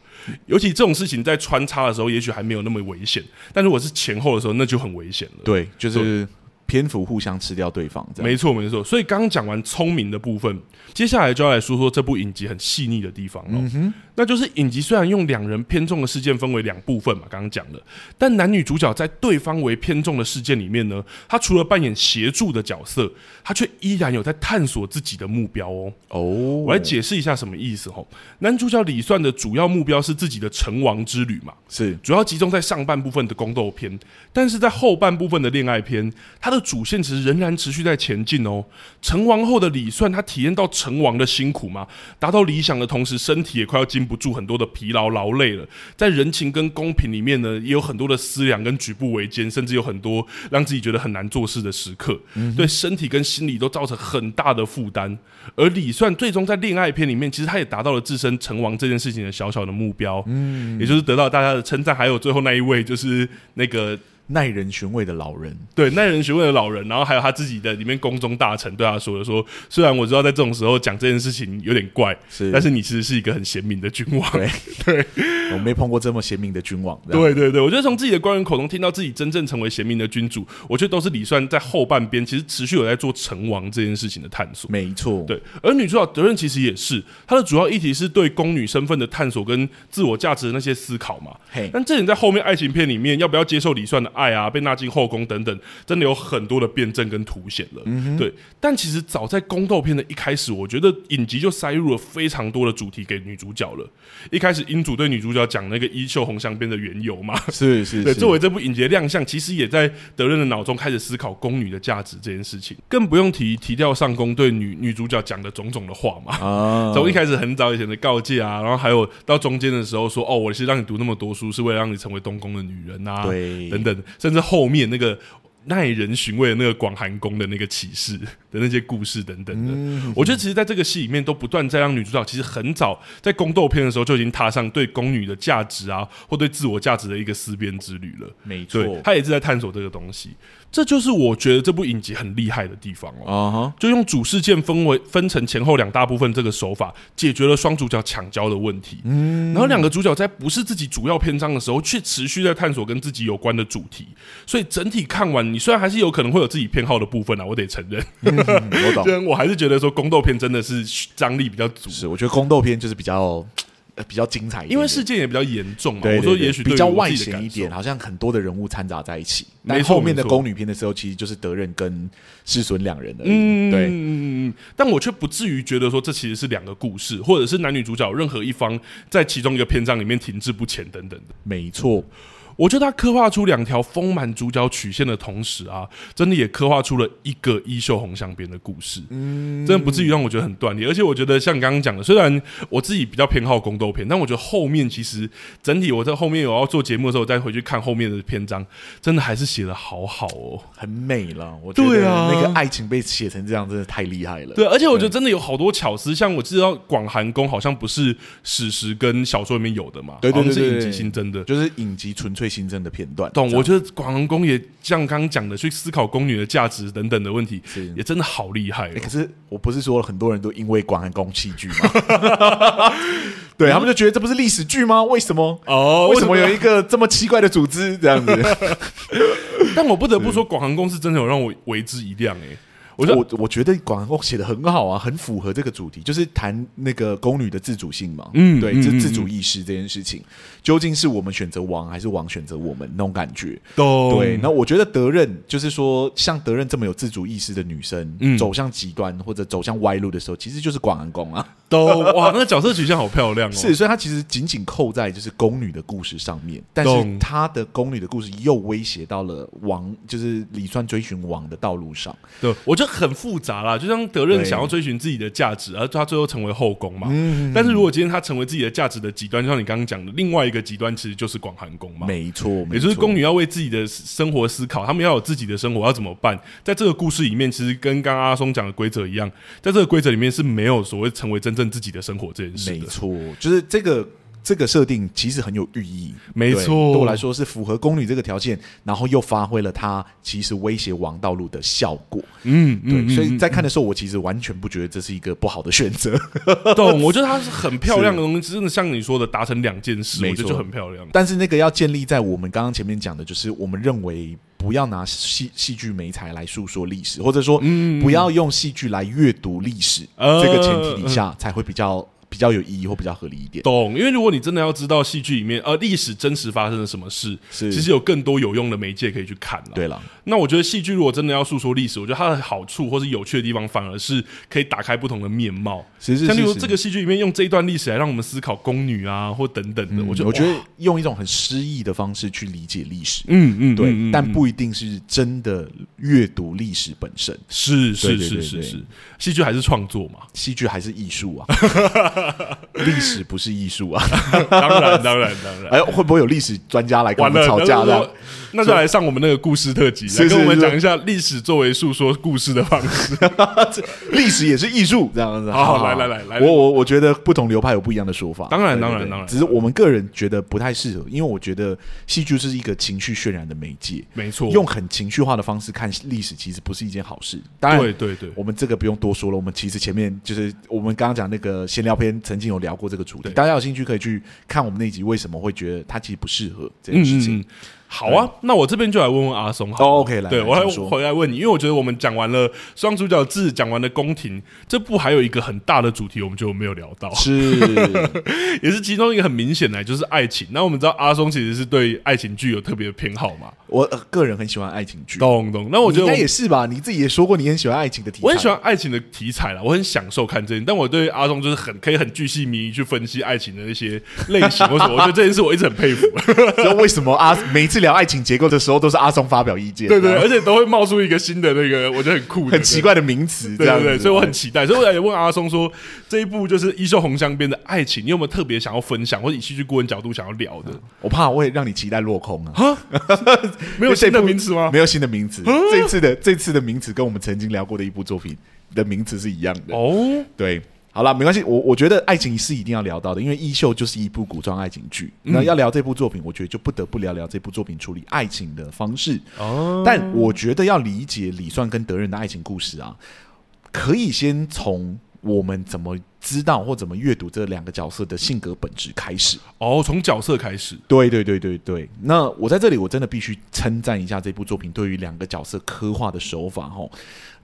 尤其这种事情在穿插的时候，也许还没有那么危险，但如果是前后的时候，那就很危险了。对，就是。篇幅互相吃掉对方，没错没错。所以刚刚讲完聪明的部分，接下来就要来说说这部影集很细腻的地方了。嗯哼，那就是影集虽然用两人偏重的事件分为两部分嘛，刚刚讲了，但男女主角在对方为偏重的事件里面呢，他除了扮演协助的角色，他却依然有在探索自己的目标哦。哦，我来解释一下什么意思哦。男主角李算的主要目标是自己的成王之旅嘛，是主要集中在上半部分的宫斗片，但是在后半部分的恋爱片，他的主线其实仍然持续在前进哦。成王后的李算，他体验到成王的辛苦嘛，达到理想的同时，身体也快要经不住很多的疲劳劳累了。在人情跟公平里面呢，也有很多的思量跟举步维艰，甚至有很多让自己觉得很难做事的时刻。嗯、对身体跟心理都造成很大的负担。而李算最终在恋爱片里面，其实他也达到了自身成王这件事情的小小的目标，嗯，也就是得到大家的称赞。还有最后那一位，就是那个。耐人寻味的老人，对，耐人寻味的老人，然后还有他自己的里面宫中大臣对他说的说，虽然我知道在这种时候讲这件事情有点怪，是，但是你其实是一个很贤明的君王，对，对。我没碰过这么贤明的君王，对对对，我觉得从自己的官员口中听到自己真正成为贤明的君主，我觉得都是李算在后半边其实持续有在做成王这件事情的探索，没错，对，而女主角德任其实也是，她的主要议题是对宫女身份的探索跟自我价值的那些思考嘛，嘿，但这点在后面爱情片里面要不要接受李算的爱啊，被纳进后宫等等，真的有很多的辩证跟凸显了。嗯、对，但其实早在宫斗片的一开始，我觉得影集就塞入了非常多的主题给女主角了。一开始英主对女主角讲那个衣袖红镶边的缘由嘛，是是，是，对，作为这部影集的亮相，其实也在德任的脑中开始思考宫女的价值这件事情。更不用提提掉上宫对女女主角讲的种种的话嘛，从、oh. 一开始很早以前的告诫啊，然后还有到中间的时候说，哦，我是让你读那么多书，是为了让你成为东宫的女人啊，对，等等，甚至后面那个。耐人寻味的那个广寒宫的那个启示的那些故事等等的，嗯、我觉得其实在这个戏里面都不断在让女主角其实很早在宫斗片的时候就已经踏上对宫女的价值啊或对自我价值的一个思辨之旅了。没错，她也是在探索这个东西。这就是我觉得这部影集很厉害的地方哦。Uh huh. 就用主事件分为分成前后两大部分这个手法，解决了双主角抢焦的问题。嗯，然后两个主角在不是自己主要篇章的时候，却持续在探索跟自己有关的主题。所以整体看完，你虽然还是有可能会有自己偏好的部分啊，我得承认。嗯、我懂，我还是觉得说宫斗片真的是张力比较足。是，我觉得宫斗片就是比较。呃，比较精彩因为事件也比较严重嘛。我说也许比较外显一点，好像很多的人物掺杂在一起。没错，但后面的宫女篇的时候，其实就是德任跟世孙两人而已。嗯，对。嗯，但我却不至于觉得说这其实是两个故事，或者是男女主角任何一方在其中一个篇章里面停滞不前等等的。没错。我觉得他刻画出两条丰满主角曲线的同时啊，真的也刻画出了一个衣袖红镶边的故事。嗯，真的不至于让我觉得很断裂。而且我觉得像刚刚讲的，虽然我自己比较偏好宫斗片，但我觉得后面其实整体我在后面有要做节目的时候，再回去看后面的篇章，真的还是写的好好哦，很美了。我觉得那个爱情被写成这样，真的太厉害了。对，而且我觉得真的有好多巧思，像我知道广寒宫好像不是史实跟小说里面有的嘛，对对对，是影集新增的，就是影集纯粹。最新增的片段，懂？我觉得广寒宫也像刚刚讲的，去思考宫女的价值等等的问题，是也真的好厉害、哦欸。可是我不是说很多人都因为广寒宫弃剧吗？对、嗯、他们就觉得这不是历史剧吗？为什么？哦，为什么有一个这么奇怪的组织这样子？但我不得不说，广寒宫是真的有让我为之一亮诶、欸。我我我觉得广寒宫写的很好啊，很符合这个主题，就是谈那个宫女的自主性嘛。嗯，对，这自主意识这件事情，究竟是我们选择王，还是王选择我们那种感觉？对。那我觉得德任就是说，像德任这么有自主意识的女生，嗯、走向极端或者走向歪路的时候，其实就是广寒宫啊。都 哇，那个角色取向好漂亮哦。是，所以她其实紧紧扣在就是宫女的故事上面，但是她的宫女的故事又威胁到了王，就是李川追寻王的道路上。对，我就。很复杂啦，就像德任想要追寻自己的价值，而他最后成为后宫嘛。嗯、但是如果今天他成为自己的价值的极端，就像你刚刚讲的，另外一个极端其实就是广寒宫嘛。没错，也就是宫女要为自己的生活思考，他们要有自己的生活，要怎么办？在这个故事里面，其实跟刚刚阿松讲的规则一样，在这个规则里面是没有所谓成为真正自己的生活这件事。没错，就是这个。这个设定其实很有寓意，没错，对我来说是符合宫女这个条件，然后又发挥了她其实威胁王道路的效果。嗯，对，嗯、所以在看的时候，我其实完全不觉得这是一个不好的选择。懂？我觉得它是很漂亮的东西，真的像你说的，达成两件事，我觉得，就很漂亮。但是那个要建立在我们刚刚前面讲的，就是我们认为不要拿戏戏剧媒材来诉说历史，或者说不要用戏剧来阅读历史，嗯、这个前提底下、呃、才会比较。比较有意义或比较合理一点，懂？因为如果你真的要知道戏剧里面呃历史真实发生了什么事，是其实有更多有用的媒介可以去看了。对了，那我觉得戏剧如果真的要诉说历史，我觉得它的好处或是有趣的地方，反而是可以打开不同的面貌。是是是是，像例如这个戏剧里面用这一段历史来让我们思考宫女啊或等等的，嗯、我觉得我觉得用一种很诗意的方式去理解历史，嗯嗯，对，嗯嗯、但不一定是真的阅读历史本身。是是是是是，戏剧还是创作嘛，戏剧还是艺术啊。历史不是艺术啊！当然，当然，当然。哎，会不会有历史专家来跟我们吵架呢？那就来上我们那个故事特辑，来跟我们讲一下历史作为诉说故事的方式。历史也是艺术，这样子。好，来来来来，我我我觉得不同流派有不一样的说法。当然，当然，当然。只是我们个人觉得不太适合，因为我觉得戏剧是一个情绪渲染的媒介。没错，用很情绪化的方式看历史，其实不是一件好事。当然，对对对，我们这个不用多说了。我们其实前面就是我们刚刚讲那个闲聊篇，曾经有聊过这个主题。大家有兴趣可以去看我们那集，为什么会觉得它其实不适合这件事情。好啊，那我这边就来问问阿松。好，OK，来，对我还回来问你，因为我觉得我们讲完了双主角制，讲完了宫廷，这部还有一个很大的主题，我们就没有聊到，是，也是其中一个很明显的，就是爱情。那我们知道阿松其实是对爱情剧有特别的偏好嘛？我个人很喜欢爱情剧，懂懂。那我觉得应该也是吧？你自己也说过你很喜欢爱情的题材，我很喜欢爱情的题材啦，我很享受看这些。但我对阿松就是很可以很巨细靡遗去分析爱情的那些类型，为什么？我觉得这件事我一直很佩服。知道为什么阿每次聊爱情结构的时候，都是阿松发表意见？对，对对，而且都会冒出一个新的那个，我觉得很酷、很奇怪的名词，这样对，对对。所以我很期待。所以我也问阿松说，这一部就是《衣袖红香边》的爱情，你有没有特别想要分享，或者以戏剧顾问角度想要聊的？我怕我会让你期待落空啊！没有新的名词吗？没有新的名词。这次的这次的名词跟我们曾经聊过的一部作品的名词是一样的哦。对。好了，没关系。我我觉得爱情是一定要聊到的，因为《衣袖》就是一部古装爱情剧。那要聊这部作品，我觉得就不得不聊聊这部作品处理爱情的方式。哦，但我觉得要理解李算跟德仁的爱情故事啊，可以先从我们怎么知道或怎么阅读这两个角色的性格本质开始。哦，从角色开始。对对对对对。那我在这里，我真的必须称赞一下这部作品对于两个角色刻画的手法，哦。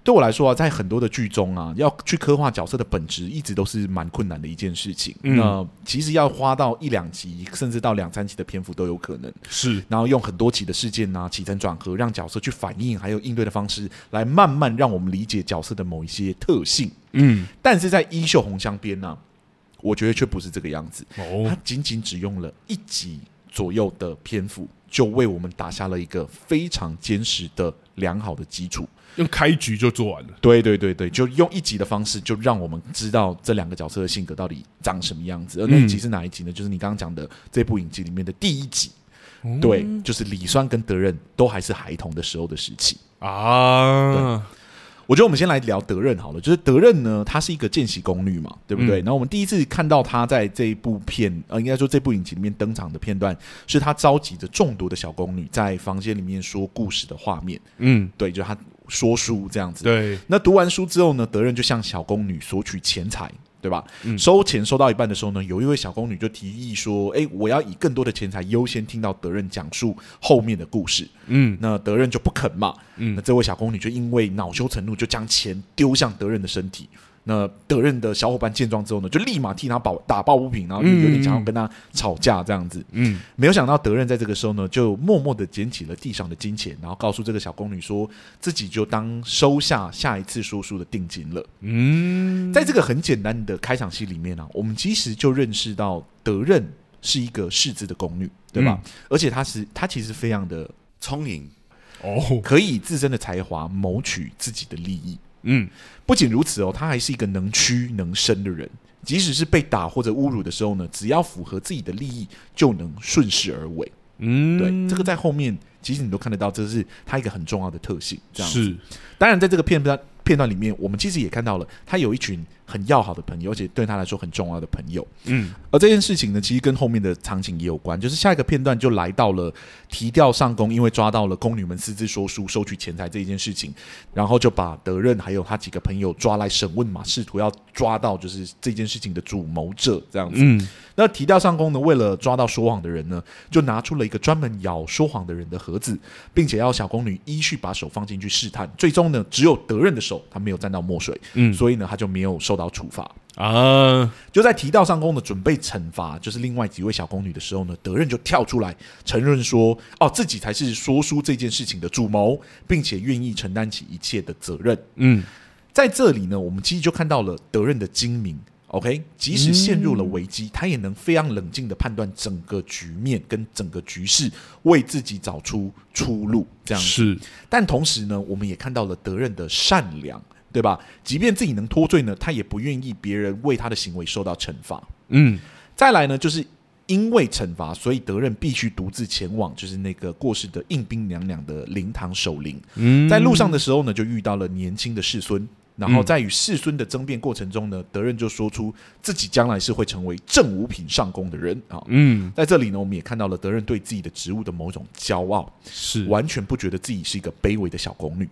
对我来说啊，在很多的剧中啊，要去刻画角色的本质，一直都是蛮困难的一件事情。嗯、那其实要花到一两集，甚至到两三集的篇幅都有可能。是，然后用很多集的事件啊，起承转合，让角色去反应，还有应对的方式，来慢慢让我们理解角色的某一些特性。嗯，但是在《衣袖红镶边》呢，我觉得却不是这个样子。哦，他仅仅只用了一集左右的篇幅，就为我们打下了一个非常坚实的良好的基础。用开局就做完了，对对对对，就用一集的方式，就让我们知道这两个角色的性格到底长什么样子。而那一集是哪一集呢？就是你刚刚讲的这部影集里面的第一集，嗯、对，就是李酸跟德任都还是孩童的时候的时期啊。对。我觉得我们先来聊德任好了，就是德任呢，他是一个见习宫女嘛，对不对？嗯、然后我们第一次看到他在这一部片，呃，应该说这部影集里面登场的片段，是他召集着众多的小宫女在房间里面说故事的画面。嗯，对，就他说书这样子。对，那读完书之后呢，德任就向小宫女索取钱财。对吧？嗯、收钱收到一半的时候呢，有一位小宫女就提议说：“哎，我要以更多的钱财优先听到德任讲述后面的故事。”嗯，那德任就不肯嘛。嗯，那这位小宫女就因为恼羞成怒，就将钱丢向德任的身体。那德任的小伙伴见状之后呢，就立马替他保打抱不平，然后就有点想要跟他吵架这样子。嗯，没有想到德任在这个时候呢，就默默的捡起了地上的金钱，然后告诉这个小宫女说自己就当收下下一次说书的定金了。嗯，在这个很简单的开场戏里面呢、啊，我们其实就认识到德任是一个世子的宫女，对吧？嗯、而且她是她其实非常的聪明哦，可以以自身的才华谋取自己的利益。嗯，不仅如此哦，他还是一个能屈能伸的人。即使是被打或者侮辱的时候呢，只要符合自己的利益，就能顺势而为。嗯，对，这个在后面其实你都看得到，这是他一个很重要的特性。这样，是，当然在这个片段片段里面，我们其实也看到了他有一群。很要好的朋友，而且对他来说很重要的朋友。嗯，而这件事情呢，其实跟后面的场景也有关。就是下一个片段就来到了提调上宫，因为抓到了宫女们私自说书、收取钱财这一件事情，然后就把德任还有他几个朋友抓来审问嘛，试图要抓到就是这件事情的主谋者这样子。嗯，那提调上宫呢，为了抓到说谎的人呢，就拿出了一个专门咬说谎的人的盒子，并且要小宫女依序把手放进去试探。最终呢，只有德任的手他没有沾到墨水，嗯，所以呢，他就没有受到处罚啊！就在提到上宫的准备惩罚，就是另外几位小宫女的时候呢，德任就跳出来承认说：“哦，自己才是说书这件事情的主谋，并且愿意承担起一切的责任。”嗯，在这里呢，我们其实就看到了德任的精明。OK，即使陷入了危机，他也能非常冷静的判断整个局面跟整个局势，为自己找出出路。这样是，但同时呢，我们也看到了德任的善良。对吧？即便自己能脱罪呢，他也不愿意别人为他的行为受到惩罚。嗯，再来呢，就是因为惩罚，所以德任必须独自前往，就是那个过世的应兵娘娘的灵堂守灵。嗯，在路上的时候呢，就遇到了年轻的世孙，然后在与世孙的争辩过程中呢，德任就说出自己将来是会成为正五品上宫的人啊。嗯，在这里呢，我们也看到了德任对自己的职务的某种骄傲，是。完全不觉得自己是一个卑微的小宫女。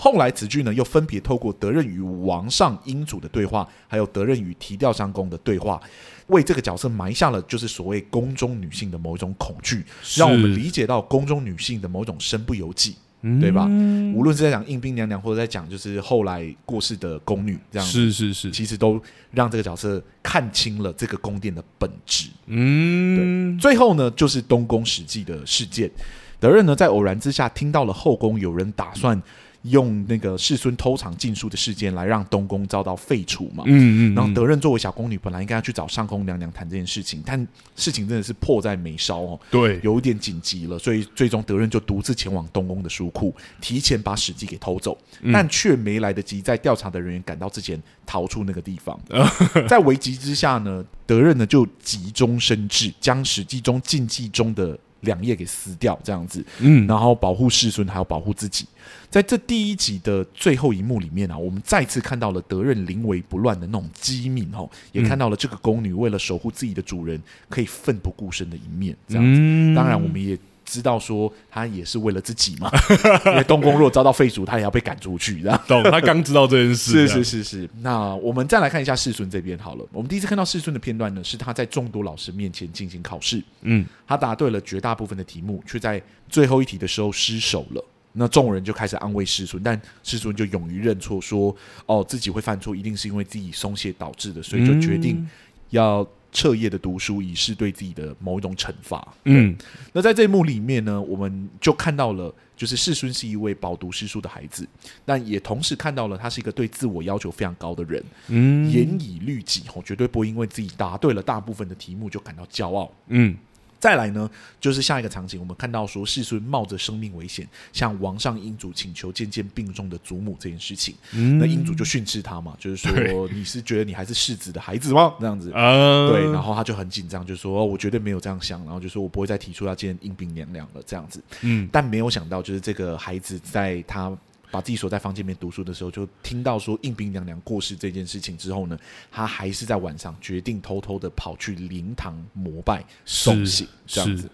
后来此剧呢，又分别透过德任与王上英主的对话，还有德任与提调相公的对话，为这个角色埋下了就是所谓宫中女性的某一种恐惧，让我们理解到宫中女性的某一种身不由己，对吧？嗯、无论是在讲应兵娘娘，或者在讲就是后来过世的宫女，这样是是是，其实都让这个角色看清了这个宫殿的本质。嗯，对。最后呢，就是东宫史记的事件，德任呢在偶然之下听到了后宫有人打算。用那个世孙偷藏禁书的事件来让东宫遭到废除嘛？嗯嗯。然后德任作为小宫女，本来应该要去找上宫娘娘谈这件事情，但事情真的是迫在眉梢哦。对，有一点紧急了，所以最终德任就独自前往东宫的书库，提前把史记给偷走，但却没来得及在调查的人员赶到之前逃出那个地方。在危急之下呢，德任呢就急中生智，将史记中禁忌中的两页给撕掉，这样子，嗯，然后保护世孙，还要保护自己。在这第一集的最后一幕里面啊，我们再次看到了德任临危不乱的那种机敏哦，也看到了这个宫女为了守护自己的主人可以奋不顾身的一面。这样子，当然我们也知道说他也是为了自己嘛，因为东宫如果遭到废除，他也要被赶出去。这样，懂？她刚知道这件事。是是是是。那我们再来看一下世孙这边好了。我们第一次看到世孙的片段呢，是他在众多老师面前进行考试。嗯，他答对了绝大部分的题目，却在最后一题的时候失手了。那众人就开始安慰世孙，但世孙就勇于认错，说：“哦，自己会犯错，一定是因为自己松懈导致的，所以就决定要彻夜的读书，以示对自己的某一种惩罚。”嗯，那在这一幕里面呢，我们就看到了，就是世孙是一位饱读诗书的孩子，但也同时看到了他是一个对自我要求非常高的人。嗯，严以律己，吼，绝对不会因为自己答对了大部分的题目就感到骄傲。嗯。再来呢，就是下一个场景，我们看到说世孙冒着生命危险向王上英主请求渐渐病重的祖母这件事情，嗯、那英主就训斥他嘛，就是说你是觉得你还是世子的孩子吗？这样子，嗯、对，然后他就很紧张，就说我绝对没有这样想，然后就说我不会再提出要见应兵娘娘了，这样子，嗯，但没有想到就是这个孩子在他。把自己锁在房间里面读书的时候，就听到说应兵娘娘过世这件事情之后呢，他还是在晚上决定偷偷的跑去灵堂膜拜送行这样子。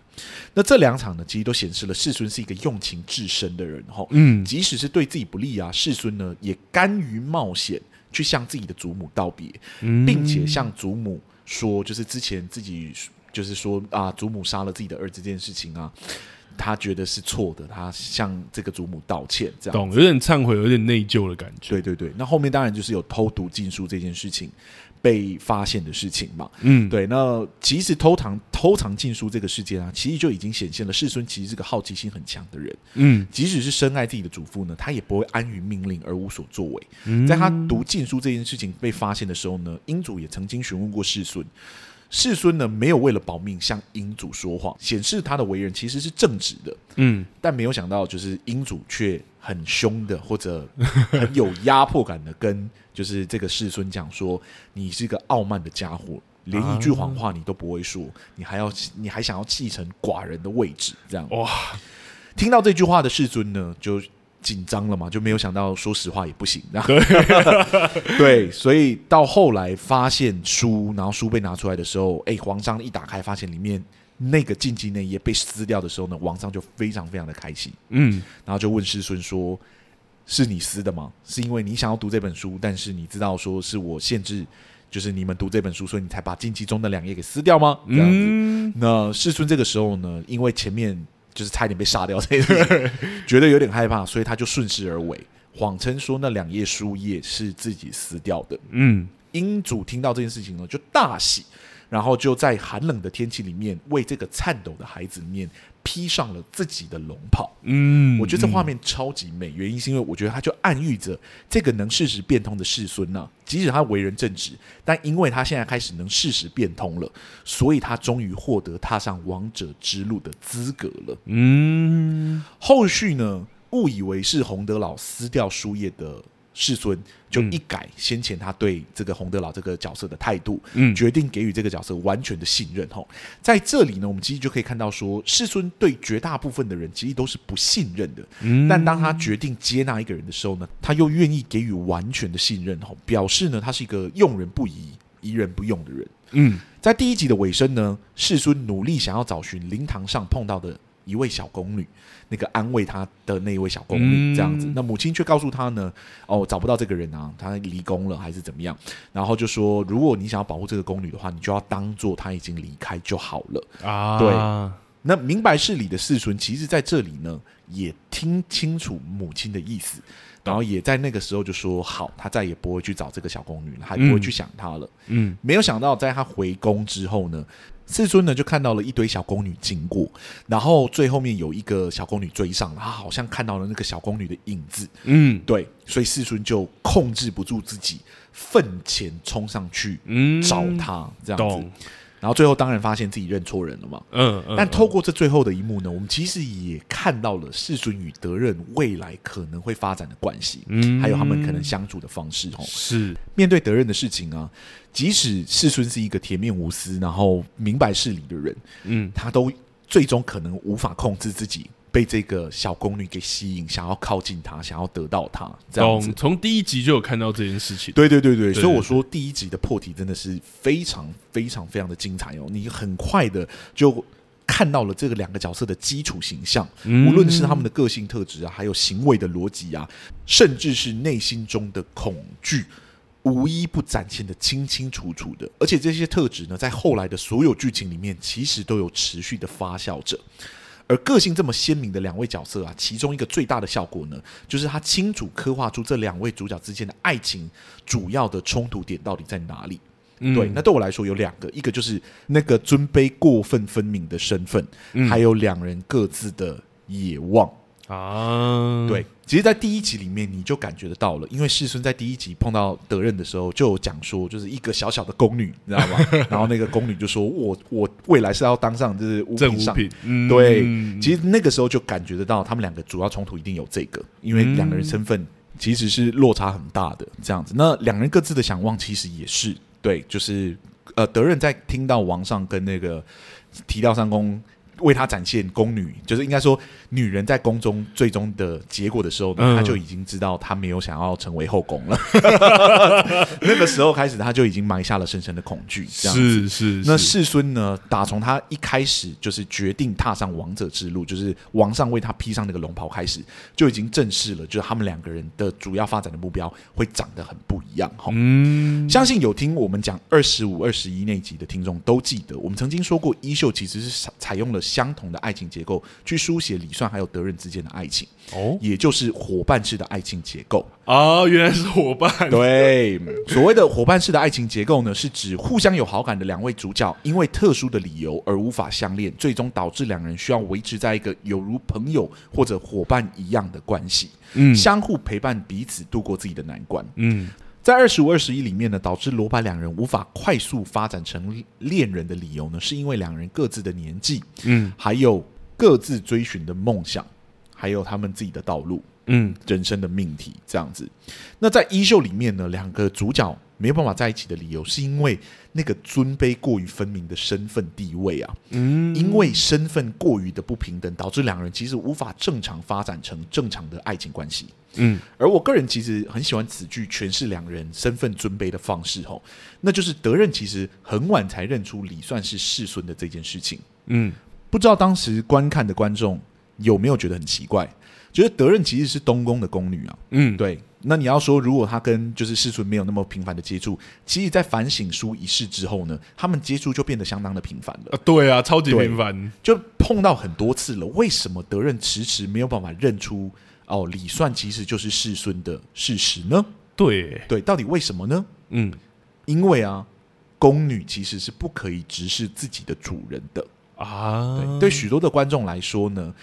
那这两场呢，其实都显示了世孙是一个用情至深的人哈。嗯，即使是对自己不利啊，世孙呢也甘于冒险去向自己的祖母道别，并且向祖母说，就是之前自己就是说啊，祖母杀了自己的儿子这件事情啊。他觉得是错的，他向这个祖母道歉，这样懂，有点忏悔，有点内疚的感觉。对对对，那后面当然就是有偷读禁书这件事情被发现的事情嘛。嗯，对。那其实偷藏偷藏禁书这个事件啊，其实就已经显现了世孙其实是个好奇心很强的人。嗯，即使是深爱自己的祖父呢，他也不会安于命令而无所作为。嗯，在他读禁书这件事情被发现的时候呢，英祖也曾经询问过世孙。世孙呢，没有为了保命向英祖说谎，显示他的为人其实是正直的。嗯，但没有想到，就是英祖却很凶的，或者很有压迫感的，跟就是这个世孙讲说：“ 你是一个傲慢的家伙，连一句谎话你都不会说，你还要你还想要继承寡人的位置？”这样哇，听到这句话的世尊呢，就。紧张了嘛，就没有想到说实话也不行，对，对，所以到后来发现书，然后书被拿出来的时候，哎，皇上一打开发现里面那个禁忌那页被撕掉的时候呢，皇上就非常非常的开心，嗯，然后就问世孙说：“是你撕的吗？是因为你想要读这本书，但是你知道说是我限制，就是你们读这本书，所以你才把禁忌中的两页给撕掉吗？”这样子，嗯，那世孙这个时候呢，因为前面。就是差点被杀掉，这 个觉得有点害怕，所以他就顺势而为，谎称说那两页书页是自己撕掉的。嗯，英主听到这件事情呢，就大喜。然后就在寒冷的天气里面，为这个颤抖的孩子面披上了自己的龙袍。嗯，我觉得这画面超级美，原因是因为我觉得他就暗喻着这个能适时变通的世孙呢，即使他为人正直，但因为他现在开始能适时变通了，所以他终于获得踏上王者之路的资格了。嗯，后续呢，误以为是洪德老撕掉书页的。世尊就一改先前他对这个洪德老这个角色的态度，嗯，决定给予这个角色完全的信任。吼，在这里呢，我们其实就可以看到说，世尊对绝大部分的人其实都是不信任的，嗯，但当他决定接纳一个人的时候呢，他又愿意给予完全的信任，吼，表示呢，他是一个用人不疑、疑人不用的人。嗯，在第一集的尾声呢，世尊努力想要找寻灵堂上碰到的。一位小宫女，那个安慰她的那一位小宫女这样子。嗯、那母亲却告诉她呢，哦，找不到这个人啊，他离宫了还是怎么样？然后就说，如果你想要保护这个宫女的话，你就要当做她已经离开就好了啊。对，那明白事理的世孙，其实在这里呢，也听清楚母亲的意思。然后也在那个时候就说好，他再也不会去找这个小宫女了，还不会去想她了。嗯，嗯，没有想到在他回宫之后呢，世尊呢就看到了一堆小宫女经过，然后最后面有一个小宫女追上了，他好像看到了那个小宫女的影子。嗯，对，所以世尊就控制不住自己，奋前冲上去找她，这样子。然后最后当然发现自己认错人了嘛。嗯，嗯，但透过这最后的一幕呢，我们其实也看到了世尊与德任未来可能会发展的关系，嗯，还有他们可能相处的方式。哦，是面对德任的事情啊，即使世尊是一个铁面无私，然后明白事理的人，嗯，他都最终可能无法控制自己。被这个小宫女给吸引，想要靠近她，想要得到她，这样子。从第一集就有看到这件事情。对对对对，对，所以我说第一集的破题真的是非常非常非常的精彩哦！你很快的就看到了这个两个角色的基础形象，无论是他们的个性特质啊，还有行为的逻辑啊，甚至是内心中的恐惧，无一不展现的清清楚楚的。而且这些特质呢，在后来的所有剧情里面，其实都有持续的发酵着。而个性这么鲜明的两位角色啊，其中一个最大的效果呢，就是他清楚刻画出这两位主角之间的爱情主要的冲突点到底在哪里。嗯、对，那对我来说有两个，一个就是那个尊卑过分分明的身份，嗯、还有两人各自的野望。啊，对，其实，在第一集里面你就感觉得到了，因为世孙在第一集碰到德任的时候，就有讲说，就是一个小小的宫女，你知道吗？然后那个宫女就说：“我我未来是要当上就是五品上。品”对，其实那个时候就感觉得到，他们两个主要冲突一定有这个，因为两个人身份其实是落差很大的这样子。那两人各自的想望其实也是对，就是呃，德任在听到王上跟那个提到上宫。为他展现宫女，就是应该说女人在宫中最终的结果的时候呢，嗯、他就已经知道他没有想要成为后宫了。那个时候开始，他就已经埋下了深深的恐惧。这样是是。那世孙呢？打从他一开始就是决定踏上王者之路，就是王上为他披上那个龙袍开始，就已经正视了，就是他们两个人的主要发展的目标会长得很不一样。哈，嗯，相信有听我们讲二十五、二十一那集的听众都记得，我们曾经说过，衣袖其实是采用了。相同的爱情结构去书写李算还有德任之间的爱情哦，也就是伙伴式的爱情结构哦，原来是伙伴。对，所谓的伙伴式的爱情结构呢，是指互相有好感的两位主角，因为特殊的理由而无法相恋，最终导致两人需要维持在一个有如朋友或者伙伴一样的关系，嗯，相互陪伴彼此度过自己的难关，嗯。在二十五、二十一里面呢，导致罗白两人无法快速发展成恋人的理由呢，是因为两人各自的年纪，嗯，还有各自追寻的梦想，还有他们自己的道路，嗯，人生的命题这样子。那在衣袖里面呢，两个主角没有办法在一起的理由，是因为那个尊卑过于分明的身份地位啊，嗯，因为身份过于的不平等，导致两人其实无法正常发展成正常的爱情关系。嗯，而我个人其实很喜欢此剧诠释两人身份尊卑的方式吼，那就是德任其实很晚才认出李算是世孙的这件事情。嗯，不知道当时观看的观众有没有觉得很奇怪，觉得德任其实是东宫的宫女啊。嗯，对。那你要说如果他跟就是世孙没有那么频繁的接触，其实，在反省书一事之后呢，他们接触就变得相当的频繁了。啊，对啊，超级频繁，就碰到很多次了。为什么德任迟迟没有办法认出？哦，李算其实就是世孙的事实呢？对对，到底为什么呢？嗯，因为啊，宫女其实是不可以直视自己的主人的啊。对，对许多的观众来说呢，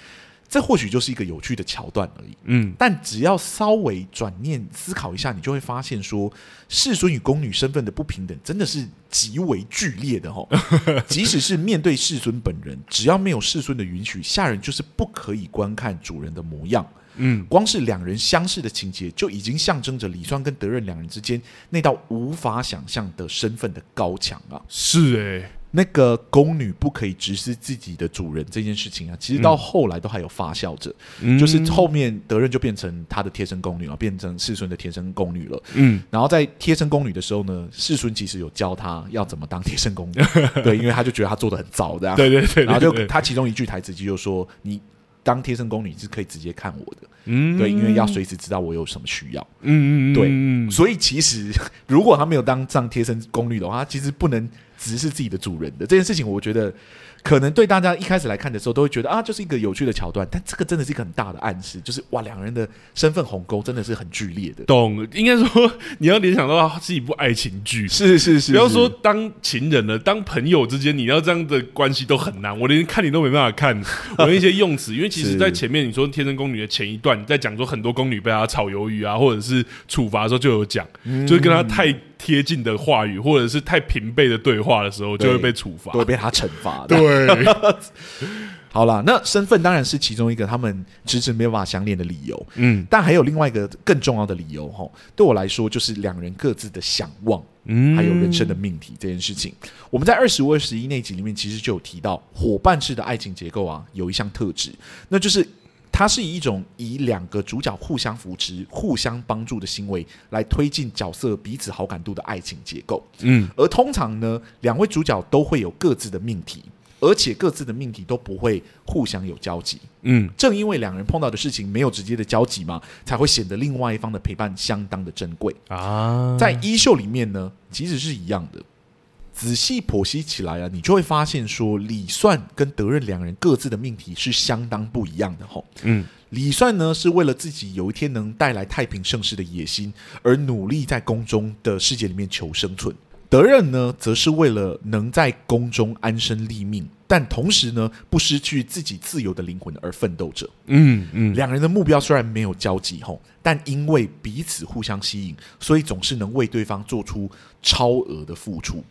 这或许就是一个有趣的桥段而已。嗯，但只要稍微转念思考一下，你就会发现说，世孙与宫女身份的不平等真的是极为剧烈的哦。即使是面对世孙本人，只要没有世孙的允许，下人就是不可以观看主人的模样。嗯，光是两人相似的情节，就已经象征着李双跟德任两人之间那道无法想象的身份的高墙啊！是诶、欸，那个宫女不可以直视自己的主人这件事情啊，其实到后来都还有发酵着，嗯、就是后面德仁就变成他的贴身宫女了，变成世孙的贴身宫女了。嗯，然后在贴身宫女的时候呢，世孙其实有教他要怎么当贴身宫女，对，因为他就觉得他做的很糟，这样。对对对，然后就他其中一句台词就说：“你当贴身宫女是可以直接看我的，嗯，对，因为要随时知道我有什么需要。”嗯嗯对，所以其实 如果他没有当上贴身宫女的话，他其实不能。只是自己的主人的这件事情，我觉得可能对大家一开始来看的时候，都会觉得啊，就是一个有趣的桥段。但这个真的是一个很大的暗示，就是哇，两个人的身份鸿沟真的是很剧烈的。懂？应该说你要联想到是一部爱情剧，是是是，是。不要说当情人了，当朋友之间，你要这样的关系都很难。我连看你都没办法看，我的一些用词，因为其实在前面你说天生宫女的前一段，在讲说很多宫女被他炒鱿鱼啊，或者是处罚的时候就有讲，嗯、就是跟他太。贴近的话语，或者是太平辈的对话的时候，就会被处罚，会被他惩罚。对，好啦，那身份当然是其中一个他们迟迟没有办法相恋的理由。嗯，但还有另外一个更重要的理由，哈，对我来说就是两人各自的想望，嗯，还有人生的命题这件事情。我们在二十五、二十一那集里面，其实就有提到伙伴式的爱情结构啊，有一项特质，那就是。它是以一种以两个主角互相扶持、互相帮助的行为来推进角色彼此好感度的爱情结构。嗯，而通常呢，两位主角都会有各自的命题，而且各自的命题都不会互相有交集。嗯，正因为两人碰到的事情没有直接的交集嘛，才会显得另外一方的陪伴相当的珍贵啊。在衣袖里面呢，其实是一样的。仔细剖析起来啊，你就会发现说，李算跟德任两人各自的命题是相当不一样的吼。嗯，李算呢是为了自己有一天能带来太平盛世的野心而努力在宫中的世界里面求生存，德任呢则是为了能在宫中安身立命，但同时呢不失去自己自由的灵魂而奋斗着。嗯嗯，两人的目标虽然没有交集吼，但因为彼此互相吸引，所以总是能为对方做出超额的付出。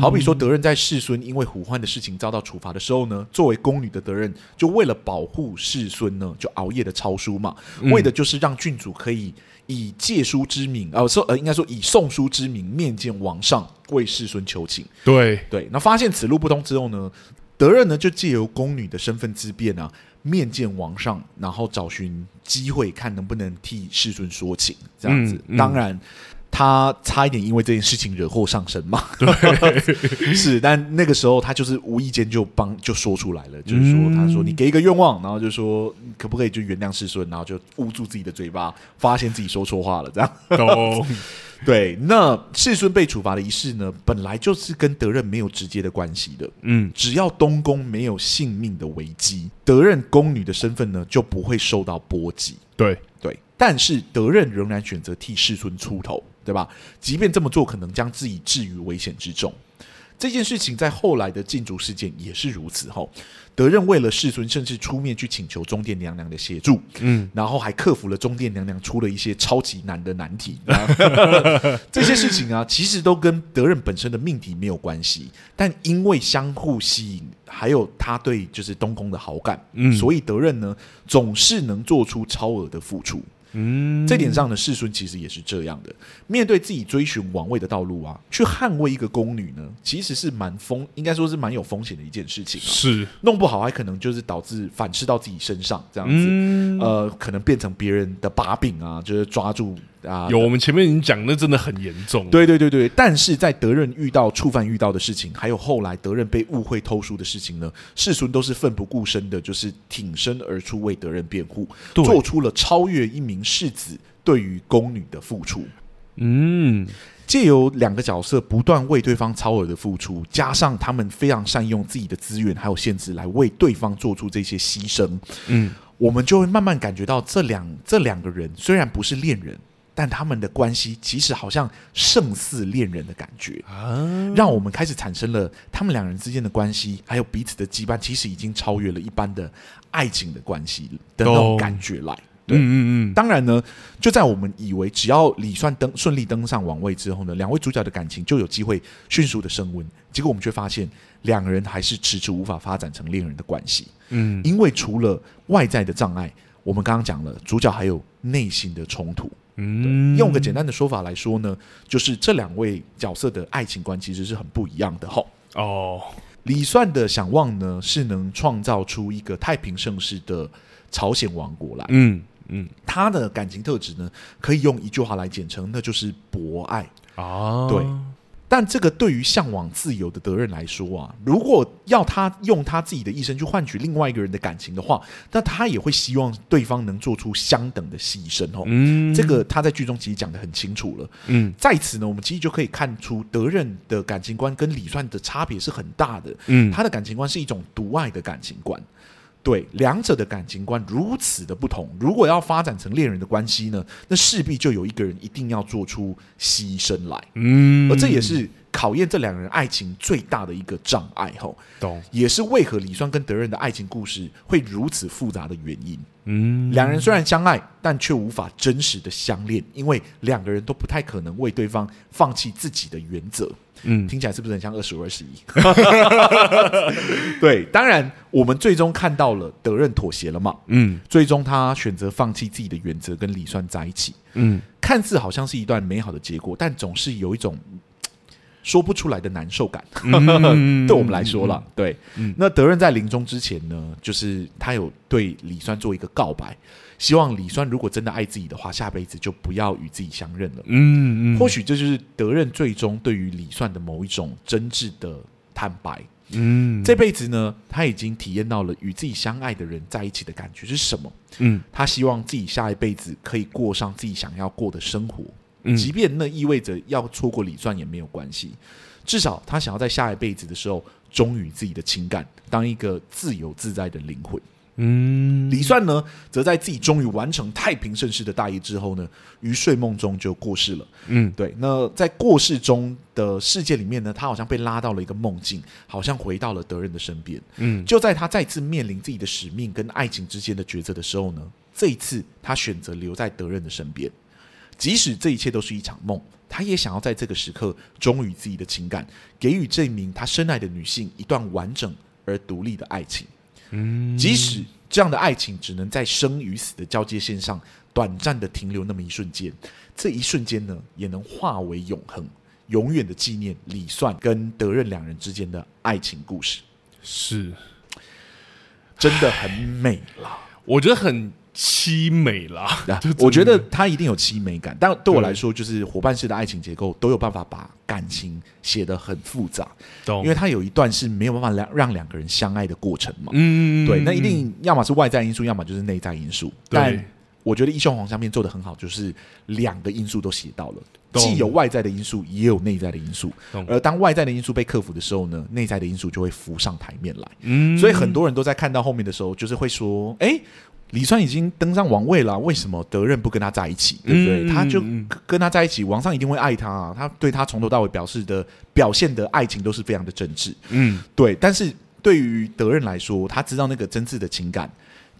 好比说，德任在世孙因为虎患的事情遭到处罚的时候呢，作为宫女的德任就为了保护世孙呢，就熬夜的抄书嘛，为的就是让郡主可以以借书之名，呃，说呃，应该说以送书之名面见王上，为世孙求情。对对，那发现此路不通之后呢，德任呢就借由宫女的身份之便啊，面见王上，然后找寻机会看能不能替世孙说情，这样子。嗯嗯、当然。他差一点因为这件事情惹祸上身嘛？对，是，但那个时候他就是无意间就帮就说出来了，嗯、就是说他说你给一个愿望，然后就说可不可以就原谅世孙，然后就捂住自己的嘴巴，发现自己说错话了，这样。懂。对，那世孙被处罚的仪式呢，本来就是跟德任没有直接的关系的。嗯，只要东宫没有性命的危机，德任宫女的身份呢就不会受到波及。对对，但是德任仍然选择替世孙出头。对吧？即便这么做，可能将自己置于危险之中。这件事情在后来的禁足事件也是如此。吼德任为了世尊，甚至出面去请求中殿娘娘的协助，嗯，然后还克服了中殿娘娘出了一些超级难的难题。这些事情啊，其实都跟德任本身的命题没有关系，但因为相互吸引，还有他对就是东宫的好感，嗯，所以德任呢总是能做出超额的付出。嗯，这点上呢，世孙其实也是这样的。面对自己追寻王位的道路啊，去捍卫一个宫女呢，其实是蛮风，应该说是蛮有风险的一件事情啊。是，弄不好还可能就是导致反噬到自己身上，这样子，嗯，呃，可能变成别人的把柄啊，就是抓住。啊，有我们前面已经讲，那真的很严重。对对对对，但是在德任遇到触犯遇到的事情，还有后来德任被误会偷书的事情呢，世孙都是奋不顾身的，就是挺身而出为德任辩护，做出了超越一名世子对于宫女的付出。嗯，借由两个角色不断为对方超额的付出，加上他们非常善用自己的资源还有限制来为对方做出这些牺牲，嗯，我们就会慢慢感觉到这两这两个人虽然不是恋人。但他们的关系其实好像胜似恋人的感觉啊，让我们开始产生了他们两人之间的关系，还有彼此的羁绊，其实已经超越了一般的爱情的关系的那种感觉来。对，嗯嗯嗯。当然呢，就在我们以为只要李算登顺利登上王位之后呢，两位主角的感情就有机会迅速的升温，结果我们却发现两个人还是迟迟无法发展成恋人的关系。嗯，因为除了外在的障碍，我们刚刚讲了，主角还有内心的冲突。嗯，用个简单的说法来说呢，就是这两位角色的爱情观其实是很不一样的哈。哦。李算的想望呢，是能创造出一个太平盛世的朝鲜王国来。嗯嗯，他的感情特质呢，可以用一句话来简称，那就是博爱啊。对。但这个对于向往自由的德任来说啊，如果要他用他自己的一生去换取另外一个人的感情的话，那他也会希望对方能做出相等的牺牲哦。嗯，这个他在剧中其实讲的很清楚了。嗯，在此呢，我们其实就可以看出德任的感情观跟李算的差别是很大的。嗯，他的感情观是一种独爱的感情观。对，两者的感情观如此的不同，如果要发展成恋人的关系呢，那势必就有一个人一定要做出牺牲来。嗯，而这也是考验这两个人爱情最大的一个障碍。吼，懂，也是为何李双跟德仁的爱情故事会如此复杂的原因。嗯，两人虽然相爱，但却无法真实的相恋，因为两个人都不太可能为对方放弃自己的原则。嗯，听起来是不是很像二十五二十一？对，当然我们最终看到了德任妥协了嘛。嗯，最终他选择放弃自己的原则，跟李算在一起。嗯，看似好像是一段美好的结果，但总是有一种说不出来的难受感。嗯、对我们来说了，嗯、对。嗯、那德任在临终之前呢，就是他有对李算做一个告白。希望李算如果真的爱自己的话，下辈子就不要与自己相认了。嗯嗯，或许这就是德任最终对于李算的某一种真挚的坦白。嗯，这辈子呢，他已经体验到了与自己相爱的人在一起的感觉是什么。嗯，他希望自己下一辈子可以过上自己想要过的生活，嗯，即便那意味着要错过李算也没有关系。至少他想要在下一辈子的时候忠于自己的情感，当一个自由自在的灵魂。嗯，李算呢，则在自己终于完成太平盛世的大业之后呢，于睡梦中就过世了。嗯，对。那在过世中的世界里面呢，他好像被拉到了一个梦境，好像回到了德仁的身边。嗯，就在他再次面临自己的使命跟爱情之间的抉择的时候呢，这一次他选择留在德仁的身边，即使这一切都是一场梦，他也想要在这个时刻忠于自己的情感，给予这名他深爱的女性一段完整而独立的爱情。嗯，即使这样的爱情只能在生与死的交界线上短暂的停留那么一瞬间，这一瞬间呢，也能化为永恒，永远的纪念李算跟德任两人之间的爱情故事。是，真的很美啦，我觉得很。凄美啦，我觉得他一定有凄美感，但对我来说，就是伙伴式的爱情结构都有办法把感情写得很复杂，因为他有一段是没有办法让让两个人相爱的过程嘛，嗯，对，那一定要么是外在因素，要么就是内在因素，但我觉得《一雄黄香片》做的很好，就是两个因素都写到了，既有外在的因素，也有内在的因素，而当外在的因素被克服的时候呢，内在的因素就会浮上台面来，嗯，所以很多人都在看到后面的时候，就是会说，哎。李算已经登上王位了，为什么德任不跟他在一起？对不对？嗯、他就跟他在一起，王上一定会爱他啊！他对他从头到尾表示的表现的爱情都是非常的真挚。嗯，对。但是对于德任来说，他知道那个真挚的情感，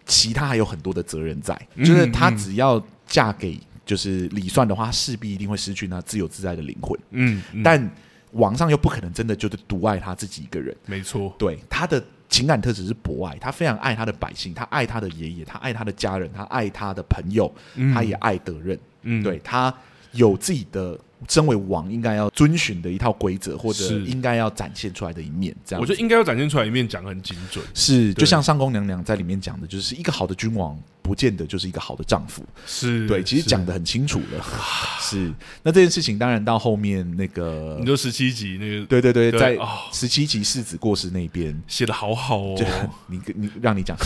其他还有很多的责任在。就是他只要嫁给就是李算的话，势必一定会失去那自由自在的灵魂。嗯，嗯，但王上又不可能真的就是独爱他自己一个人。没错，对他的。情感特质是博爱，他非常爱他的百姓，他爱他的爷爷，他爱他的家人，他爱他的朋友，嗯、他也爱德任。嗯，对，他有自己的身为王应该要遵循的一套规则，或者应该要展现出来的一面。这样，我觉得应该要展现出来一面，讲得很精准。是，就像上宫娘娘在里面讲的，就是一个好的君王。不见得就是一个好的丈夫，是对，其实讲的很清楚了。是，那这件事情当然到后面那个，你说十七集那个，对对对，在十七集世子过世那边写的好好哦。你你让你讲，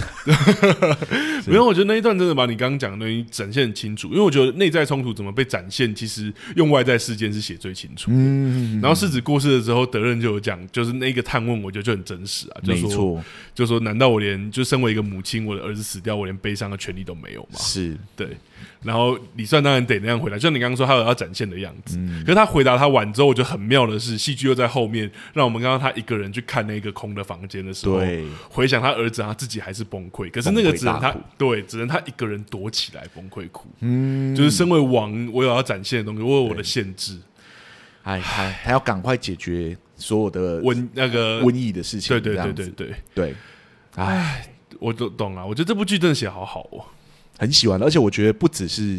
没有，我觉得那一段真的把你刚刚讲的东西展现很清楚。因为我觉得内在冲突怎么被展现，其实用外在事件是写最清楚。嗯，然后世子过世的时候，德任就有讲，就是那个探问，我觉得就很真实啊。没错，就说难道我连就身为一个母亲，我的儿子死掉，我连悲伤的权利都没有嘛？是对，然后李算当然得那样回答，就像你刚刚说他有要展现的样子。嗯，可是他回答他完之后，我觉得很妙的是，戏剧又在后面让我们刚刚他一个人去看那个空的房间的时候，对，回想他儿子，他自己还是崩溃。可是那个只能他对，只能他一个人躲起来崩溃哭。嗯，就是身为王，我有要展现的东西，我有我的限制。哎，他还要赶快解决所有的瘟那个瘟疫的事情。对对对对，对，哎。我都懂了，我觉得这部剧真的写好好哦。很喜欢，而且我觉得不只是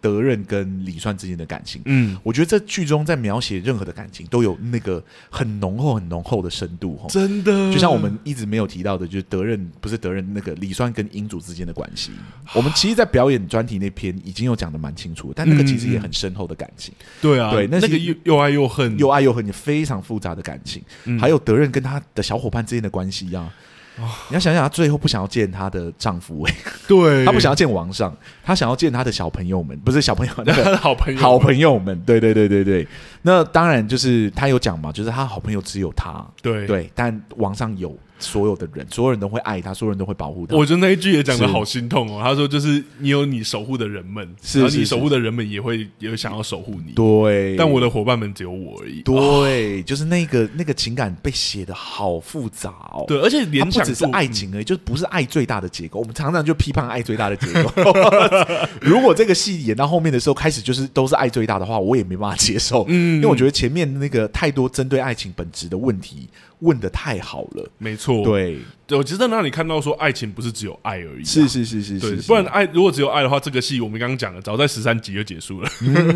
德任跟李算之间的感情，嗯，我觉得这剧中在描写任何的感情都有那个很浓厚、很浓厚的深度，真的，就像我们一直没有提到的，就是德任不是德任那个李算跟英主之间的关系，我们其实，在表演专题那篇已经有讲的蛮清楚，但那个其实也很深厚的感情，嗯、对啊，对，那，那个又又爱又恨，又爱又恨，也非常复杂的感情，嗯、还有德任跟他的小伙伴之间的关系一样。哦、你要想想，她最后不想要见她的丈夫，哎，对，她不想要见王上，她想要见她的小朋友们，不是小朋友，那个好朋友，好朋友们，对对对对对。那当然就是她有讲嘛，就是她好朋友只有她，对。对，但王上有。所有的人，所有人都会爱他，所有人都会保护他。我觉得那一句也讲的好心痛哦。他说：“就是你有你守护的人们，是你守护的人们也会也想要守护你。”对，但我的伙伴们只有我而已。对，哦、就是那个那个情感被写的好复杂哦。对，而且联想不只是爱情而已，嗯、就不是爱最大的结构。我们常常就批判爱最大的结构。如果这个戏演到后面的时候开始就是都是爱最大的话，我也没办法接受。嗯，因为我觉得前面那个太多针对爱情本质的问题。问的太好了，没错，对，我其实在那里看到说，爱情不是只有爱而已，是是是是，对，不然爱如果只有爱的话，这个戏我们刚刚讲了，早在十三集就结束了，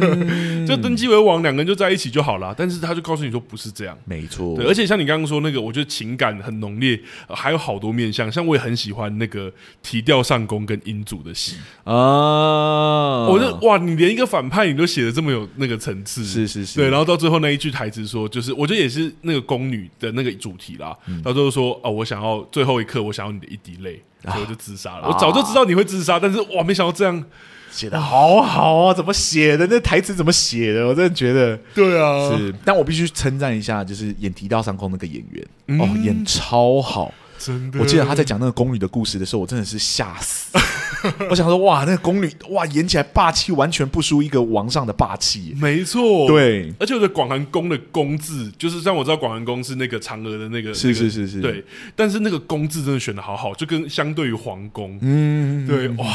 就登基为王，两个人就在一起就好了。但是他就告诉你说不是这样，没错，对，而且像你刚刚说那个，我觉得情感很浓烈，还有好多面相，像我也很喜欢那个提调上宫跟英祖的戏。啊，我就哇，你连一个反派你都写的这么有那个层次，是是是，对，然后到最后那一句台词说，就是我觉得也是那个宫女的那个。主题啦，到最后说哦，我想要最后一刻，我想要你的一滴泪，所以我就自杀了。啊、我早就知道你会自杀，但是哇，没想到这样写的好好啊！怎么写的？那台词怎么写的？我真的觉得，对啊，是。但我必须称赞一下，就是演提到上空那个演员、嗯、哦，演超好。真的，我记得他在讲那个宫女的故事的时候，我真的是吓死。我想说，哇，那个宫女哇，演起来霸气，完全不输一个王上的霸气。没错，对。而且我觉得广寒宫的宫字，就是像我知道广寒宫是那个嫦娥的那个，是是是是，对。但是那个宫字真的选的好好，就跟相对于皇宫，嗯，对，哇。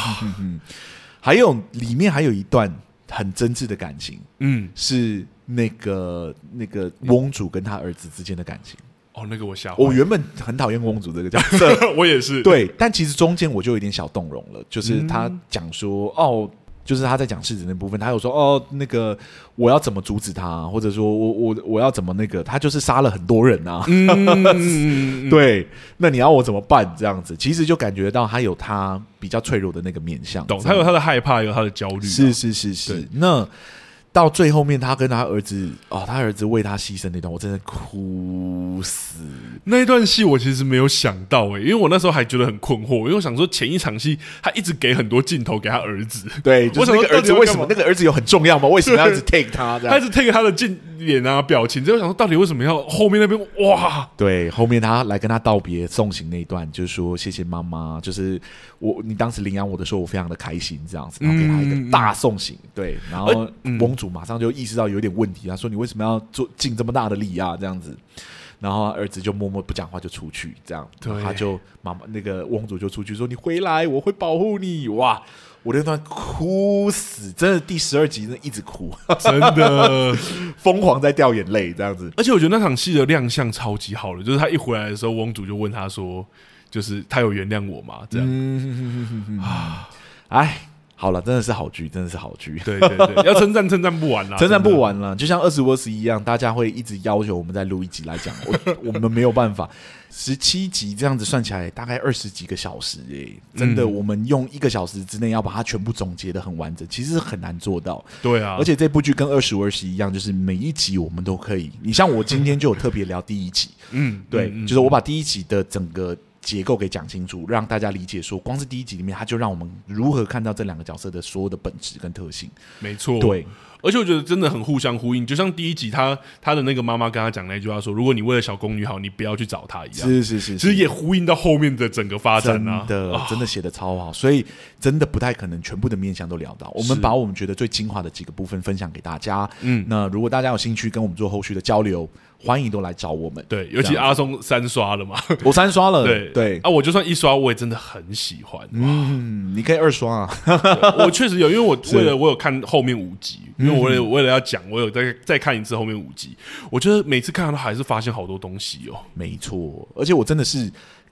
还有里面还有一段很真挚的感情，嗯，是那个那个翁主跟他儿子之间的感情。哦，那个我吓，我原本很讨厌公主这个角色，我也是。对，但其实中间我就有点小动容了，就是他讲说，嗯、哦，就是他在讲世子那部分，他有说，哦，那个我要怎么阻止他，或者说我我我要怎么那个，他就是杀了很多人啊。嗯、对，那你要我怎么办？这样子，其实就感觉到他有他比较脆弱的那个面相，懂？他有他的害怕，有他的焦虑、啊，是是是是。那。到最后面，他跟他儿子啊、哦，他儿子为他牺牲那段，我真的哭死。那一段戏我其实没有想到诶、欸，因为我那时候还觉得很困惑，因为我想说前一场戏他一直给很多镜头给他儿子，对，就是那个儿子为什么那个儿子有很重要吗？为什么要一直 take 他？他一直 take 他的镜脸啊表情，就想说到底为什么要后面那边哇？对，后面他来跟他道别送行那一段，就是说谢谢妈妈，就是我你当时领养我的时候，我非常的开心这样子，然后给他一个大送行，对，然后翁。主马上就意识到有点问题，他说：“你为什么要做尽这么大的力啊？这样子。”然后儿子就默默不讲话，就出去。这样，对他就妈妈那个翁主就出去说：“你回来，我会保护你。”哇！我那段哭死，真的第十二集真的一直哭，真的 疯狂在掉眼泪这样子。而且我觉得那场戏的亮相超级好的，就是他一回来的时候，翁主就问他说：“就是他有原谅我吗？”这样、嗯、啊，哎。好了，真的是好剧，真的是好剧。对对对，要称赞称赞不完啦，称赞不完啦。就像二十五十一样，大家会一直要求我们再录一集来讲，我 我们没有办法。十七集这样子算起来，大概二十几个小时诶，真的，我们用一个小时之内要把它全部总结的很完整，其实是很难做到。对啊，而且这部剧跟二十五二十一样，就是每一集我们都可以。你像我今天就有特别聊第一集，嗯，对，就是我把第一集的整个。结构给讲清楚，让大家理解说，光是第一集里面，他就让我们如何看到这两个角色的所有的本质跟特性。没错，对，而且我觉得真的很互相呼应。就像第一集他他的那个妈妈跟他讲那句话说：“如果你为了小宫女好，你不要去找她。”一样，是是是，其实也呼应到后面的整个发展啊，真的真的写的超好，所以真的不太可能全部的面向都聊到。我们把我们觉得最精华的几个部分分享给大家。嗯，那如果大家有兴趣跟我们做后续的交流。欢迎都来找我们，对，尤其阿松三刷了嘛，我三刷了，对。对，啊，我就算一刷，我也真的很喜欢，嗯，你可以二刷啊，我确实有，因为我 为了我有看后面五集，因为我为了为了要讲，我有再再看一次后面五集，我觉得每次看都还是发现好多东西哦，没错，而且我真的是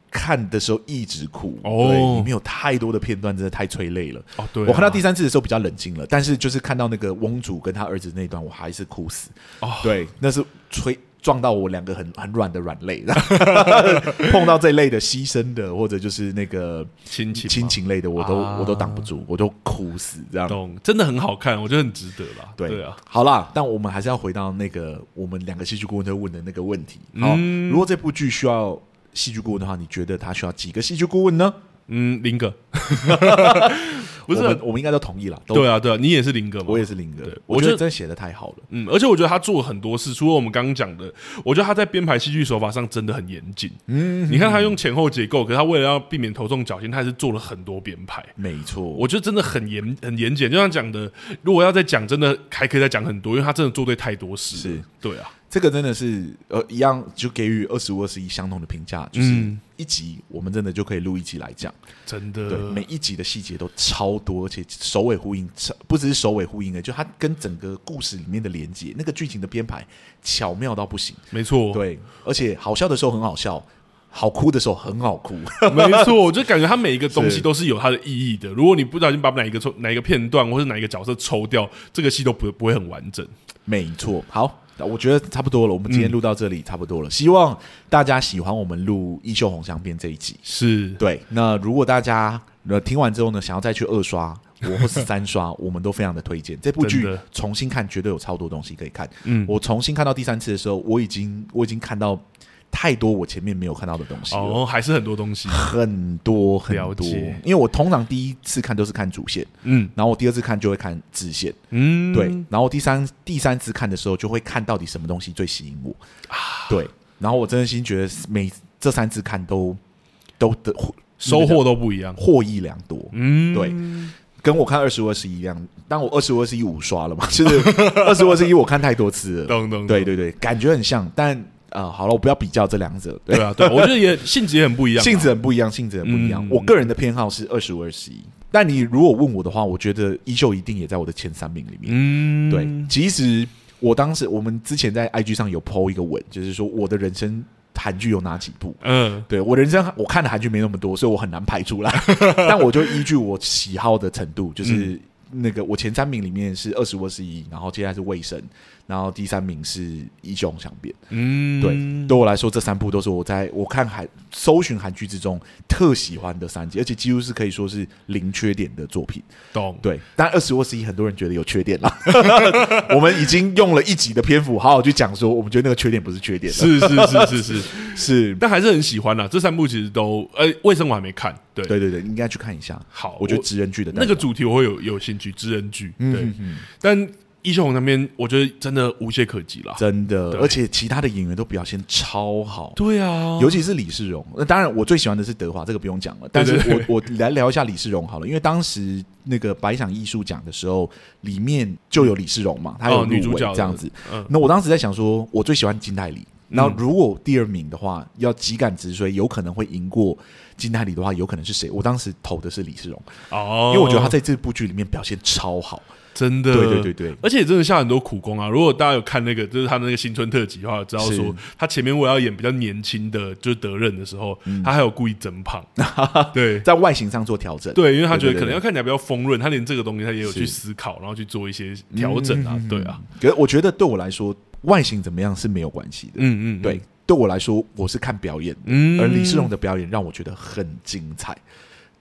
看的时候一直哭哦，对，里面有太多的片段，真的太催泪了。哦，对、啊，我看到第三次的时候比较冷静了，但是就是看到那个翁主跟他儿子那段，我还是哭死。哦，对，那是催撞到我两个很很软的软肋，碰到这类的牺牲的或者就是那个亲情亲情类的，我都、啊、我都挡不住，我都哭死这样。懂，真的很好看，我觉得很值得啦。对，对啊，好啦，但我们还是要回到那个我们两个戏剧顾问在问的那个问题。好，嗯、如果这部剧需要。戏剧顾问的话，你觉得他需要几个戏剧顾问呢？嗯，林哥。不是，我们，我们应该都同意了。对啊，对啊，你也是林哥吗？我也是林哥。对，我觉得真写的太好了。嗯，而且我觉得他做了很多事，除了我们刚刚讲的，我觉得他在编排戏剧手法上真的很严谨。嗯，你看他用前后结构，可是他为了要避免头重脚轻，他还是做了很多编排。没错，我觉得真的很严很严谨。就像讲的，如果要再讲，真的还可以再讲很多，因为他真的做对太多事。是，对啊。这个真的是呃一样，就给予二十五二十一相同的评价，就是一集我们真的就可以录一集来讲，真的，对，每一集的细节都超多，而且首尾呼应，不只是首尾呼应的，就它跟整个故事里面的连接，那个剧情的编排巧妙到不行，没错，对，而且好笑的时候很好笑，好哭的时候很好哭，没错，我就 感觉它每一个东西都是有它的意义的。如果你不小心把哪一个抽哪一个片段或是哪一个角色抽掉，这个戏都不不会很完整。没错，好。我觉得差不多了，我们今天录到这里差不多了。嗯、希望大家喜欢我们录《衣袖红香边》这一集。是对。那如果大家呃听完之后呢，想要再去二刷或或是三刷，我们都非常的推荐这部剧。重新看绝对有超多东西可以看。嗯，我重新看到第三次的时候，我已经我已经看到。太多我前面没有看到的东西哦，还是很多东西，很多很多。因为我通常第一次看都是看主线，嗯，然后我第二次看就会看支线，嗯，对，然后第三第三次看的时候就会看到底什么东西最吸引我。啊，对，然后我真的心觉得每这三次看都都的收获都不一样，获益良多，嗯，对，跟我看二十五二十一一样，但我二十五二十一五刷了嘛，就是二十五二十一我看太多次了，懂懂，对对对，感觉很像，但。啊、呃，好了，我不要比较这两者。对，对啊，对，我觉得也性质也很不一样，性质很不一样，性质很不一样。嗯、我个人的偏好是二十五二十一，但你如果问我的话，我觉得衣袖一定也在我的前三名里面。嗯，对。其实我当时我们之前在 IG 上有 PO 一个文，就是说我的人生韩剧有哪几部？嗯，对我人生我看的韩剧没那么多，所以我很难排出来。但我就依据我喜好的程度，就是那个我前三名里面是二十五二十一，然后接下来是卫生。然后第三名是《衣袖红镶边》，嗯，对，对我来说这三部都是我在我看韩搜寻韩剧之中特喜欢的三集，而且几乎是可以说是零缺点的作品。懂，对。但二十五二十一很多人觉得有缺点啦，我们已经用了一集的篇幅好好去讲说，我们觉得那个缺点不是缺点，是是是是是 但还是很喜欢啦。这三部其实都，呃，卫生我还没看，对对对对，应该去看一下。好，我觉得职人剧的那个主题我会有有兴趣，职人剧，对，但。衣袖红那边，我觉得真的无懈可击了，真的，而且其他的演员都表现超好。对啊，尤其是李世荣。那当然，我最喜欢的是德华，这个不用讲了。但是我我来聊一下李世荣好了，因为当时那个百想艺术奖的时候，里面就有李世荣嘛，他有女主角这样子。那我当时在想说，我最喜欢金泰梨。然后如果第二名的话，要急赶直追，有可能会赢过金泰梨的话，有可能是谁？我当时投的是李世荣哦，因为我觉得他在这部剧里面表现超好。真的，对对对对，而且真的下很多苦功啊！如果大家有看那个，就是他那个新春特辑的话，知道说他前面我要演比较年轻的，就是德任的时候，他还有故意增胖，对，在外形上做调整，对，因为他觉得可能要看起来比较丰润，他连这个东西他也有去思考，然后去做一些调整啊，对啊。可是我觉得对我来说，外形怎么样是没有关系的，嗯嗯，对，对我来说我是看表演，而李世荣的表演让我觉得很精彩，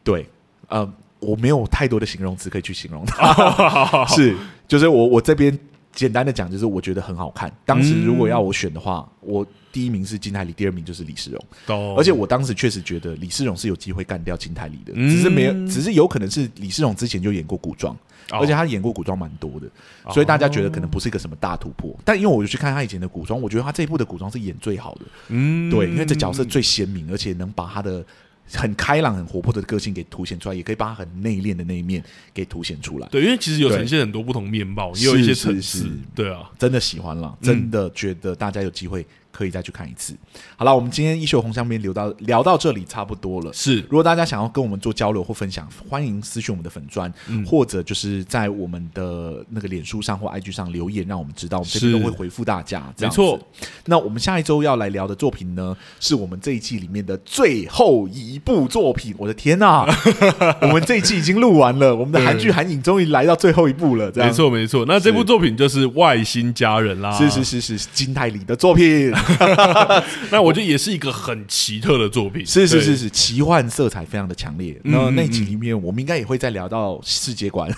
对，嗯。我没有太多的形容词可以去形容它，是，就是我我这边简单的讲，就是我觉得很好看。当时如果要我选的话，我第一名是金泰梨，第二名就是李世荣。而且我当时确实觉得李世荣是有机会干掉金泰梨的，只是没有，只是有可能是李世荣之前就演过古装，而且他演过古装蛮多的，所以大家觉得可能不是一个什么大突破。但因为我就去看他以前的古装，我觉得他这一部的古装是演最好的。嗯，对，因为这角色最鲜明，而且能把他的。很开朗、很活泼的个性给凸显出来，也可以把他很内敛的那一面给凸显出来。对，因为其实有呈现很多不同面貌，也有一些层次。对啊，真的喜欢了，真的觉得大家有机会可以再去看一次。好了，我们今天一袖红香边聊到聊到这里差不多了。是，如果大家想要跟我们做交流或分享，欢迎私讯我们的粉砖，嗯、或者就是在我们的那个脸书上或 IG 上留言，让我们知道，我们这边都会回复大家。没错。那我们下一周要来聊的作品呢，是我们这一季里面的最后一部作品。我的天呐、啊，我们这一季已经录完了，我们的韩剧韩影终于来到最后一部了。没错，没错。那这部作品就是《外星家人》啦。是是是是，金泰梨的作品。那我觉得也是一个很奇特的作品，是是是是，奇幻色彩非常的强烈。那那集里面，我们应该也会再聊到世界观。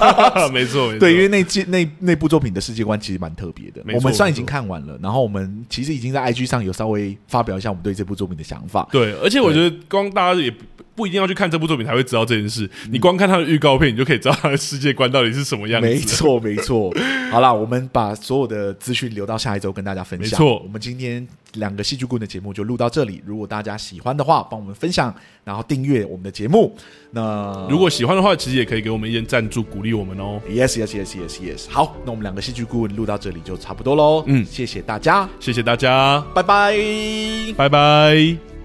没错，对，因为那季那那部作品的世界观其实蛮特别的。我们算已经看完了，然后我们其实已经在 IG 上有稍微发表一下我们对这部作品的想法。对，而且我觉得光大家也不一定要去看这部作品才会知道这件事，你光看他的预告片，你就可以知道他的世界观到底是什么样子。没错，没错。好了，我们把所有的资讯留到下一周跟大家分享。没错，我们今天。两个戏剧顾问的节目就录到这里。如果大家喜欢的话，帮我们分享，然后订阅我们的节目。那如果喜欢的话，其实也可以给我们一点赞助，鼓励我们哦。Yes, yes, yes, yes, yes. 好，那我们两个戏剧顾问录到这里就差不多喽。嗯，谢谢大家，谢谢大家，拜拜，拜拜。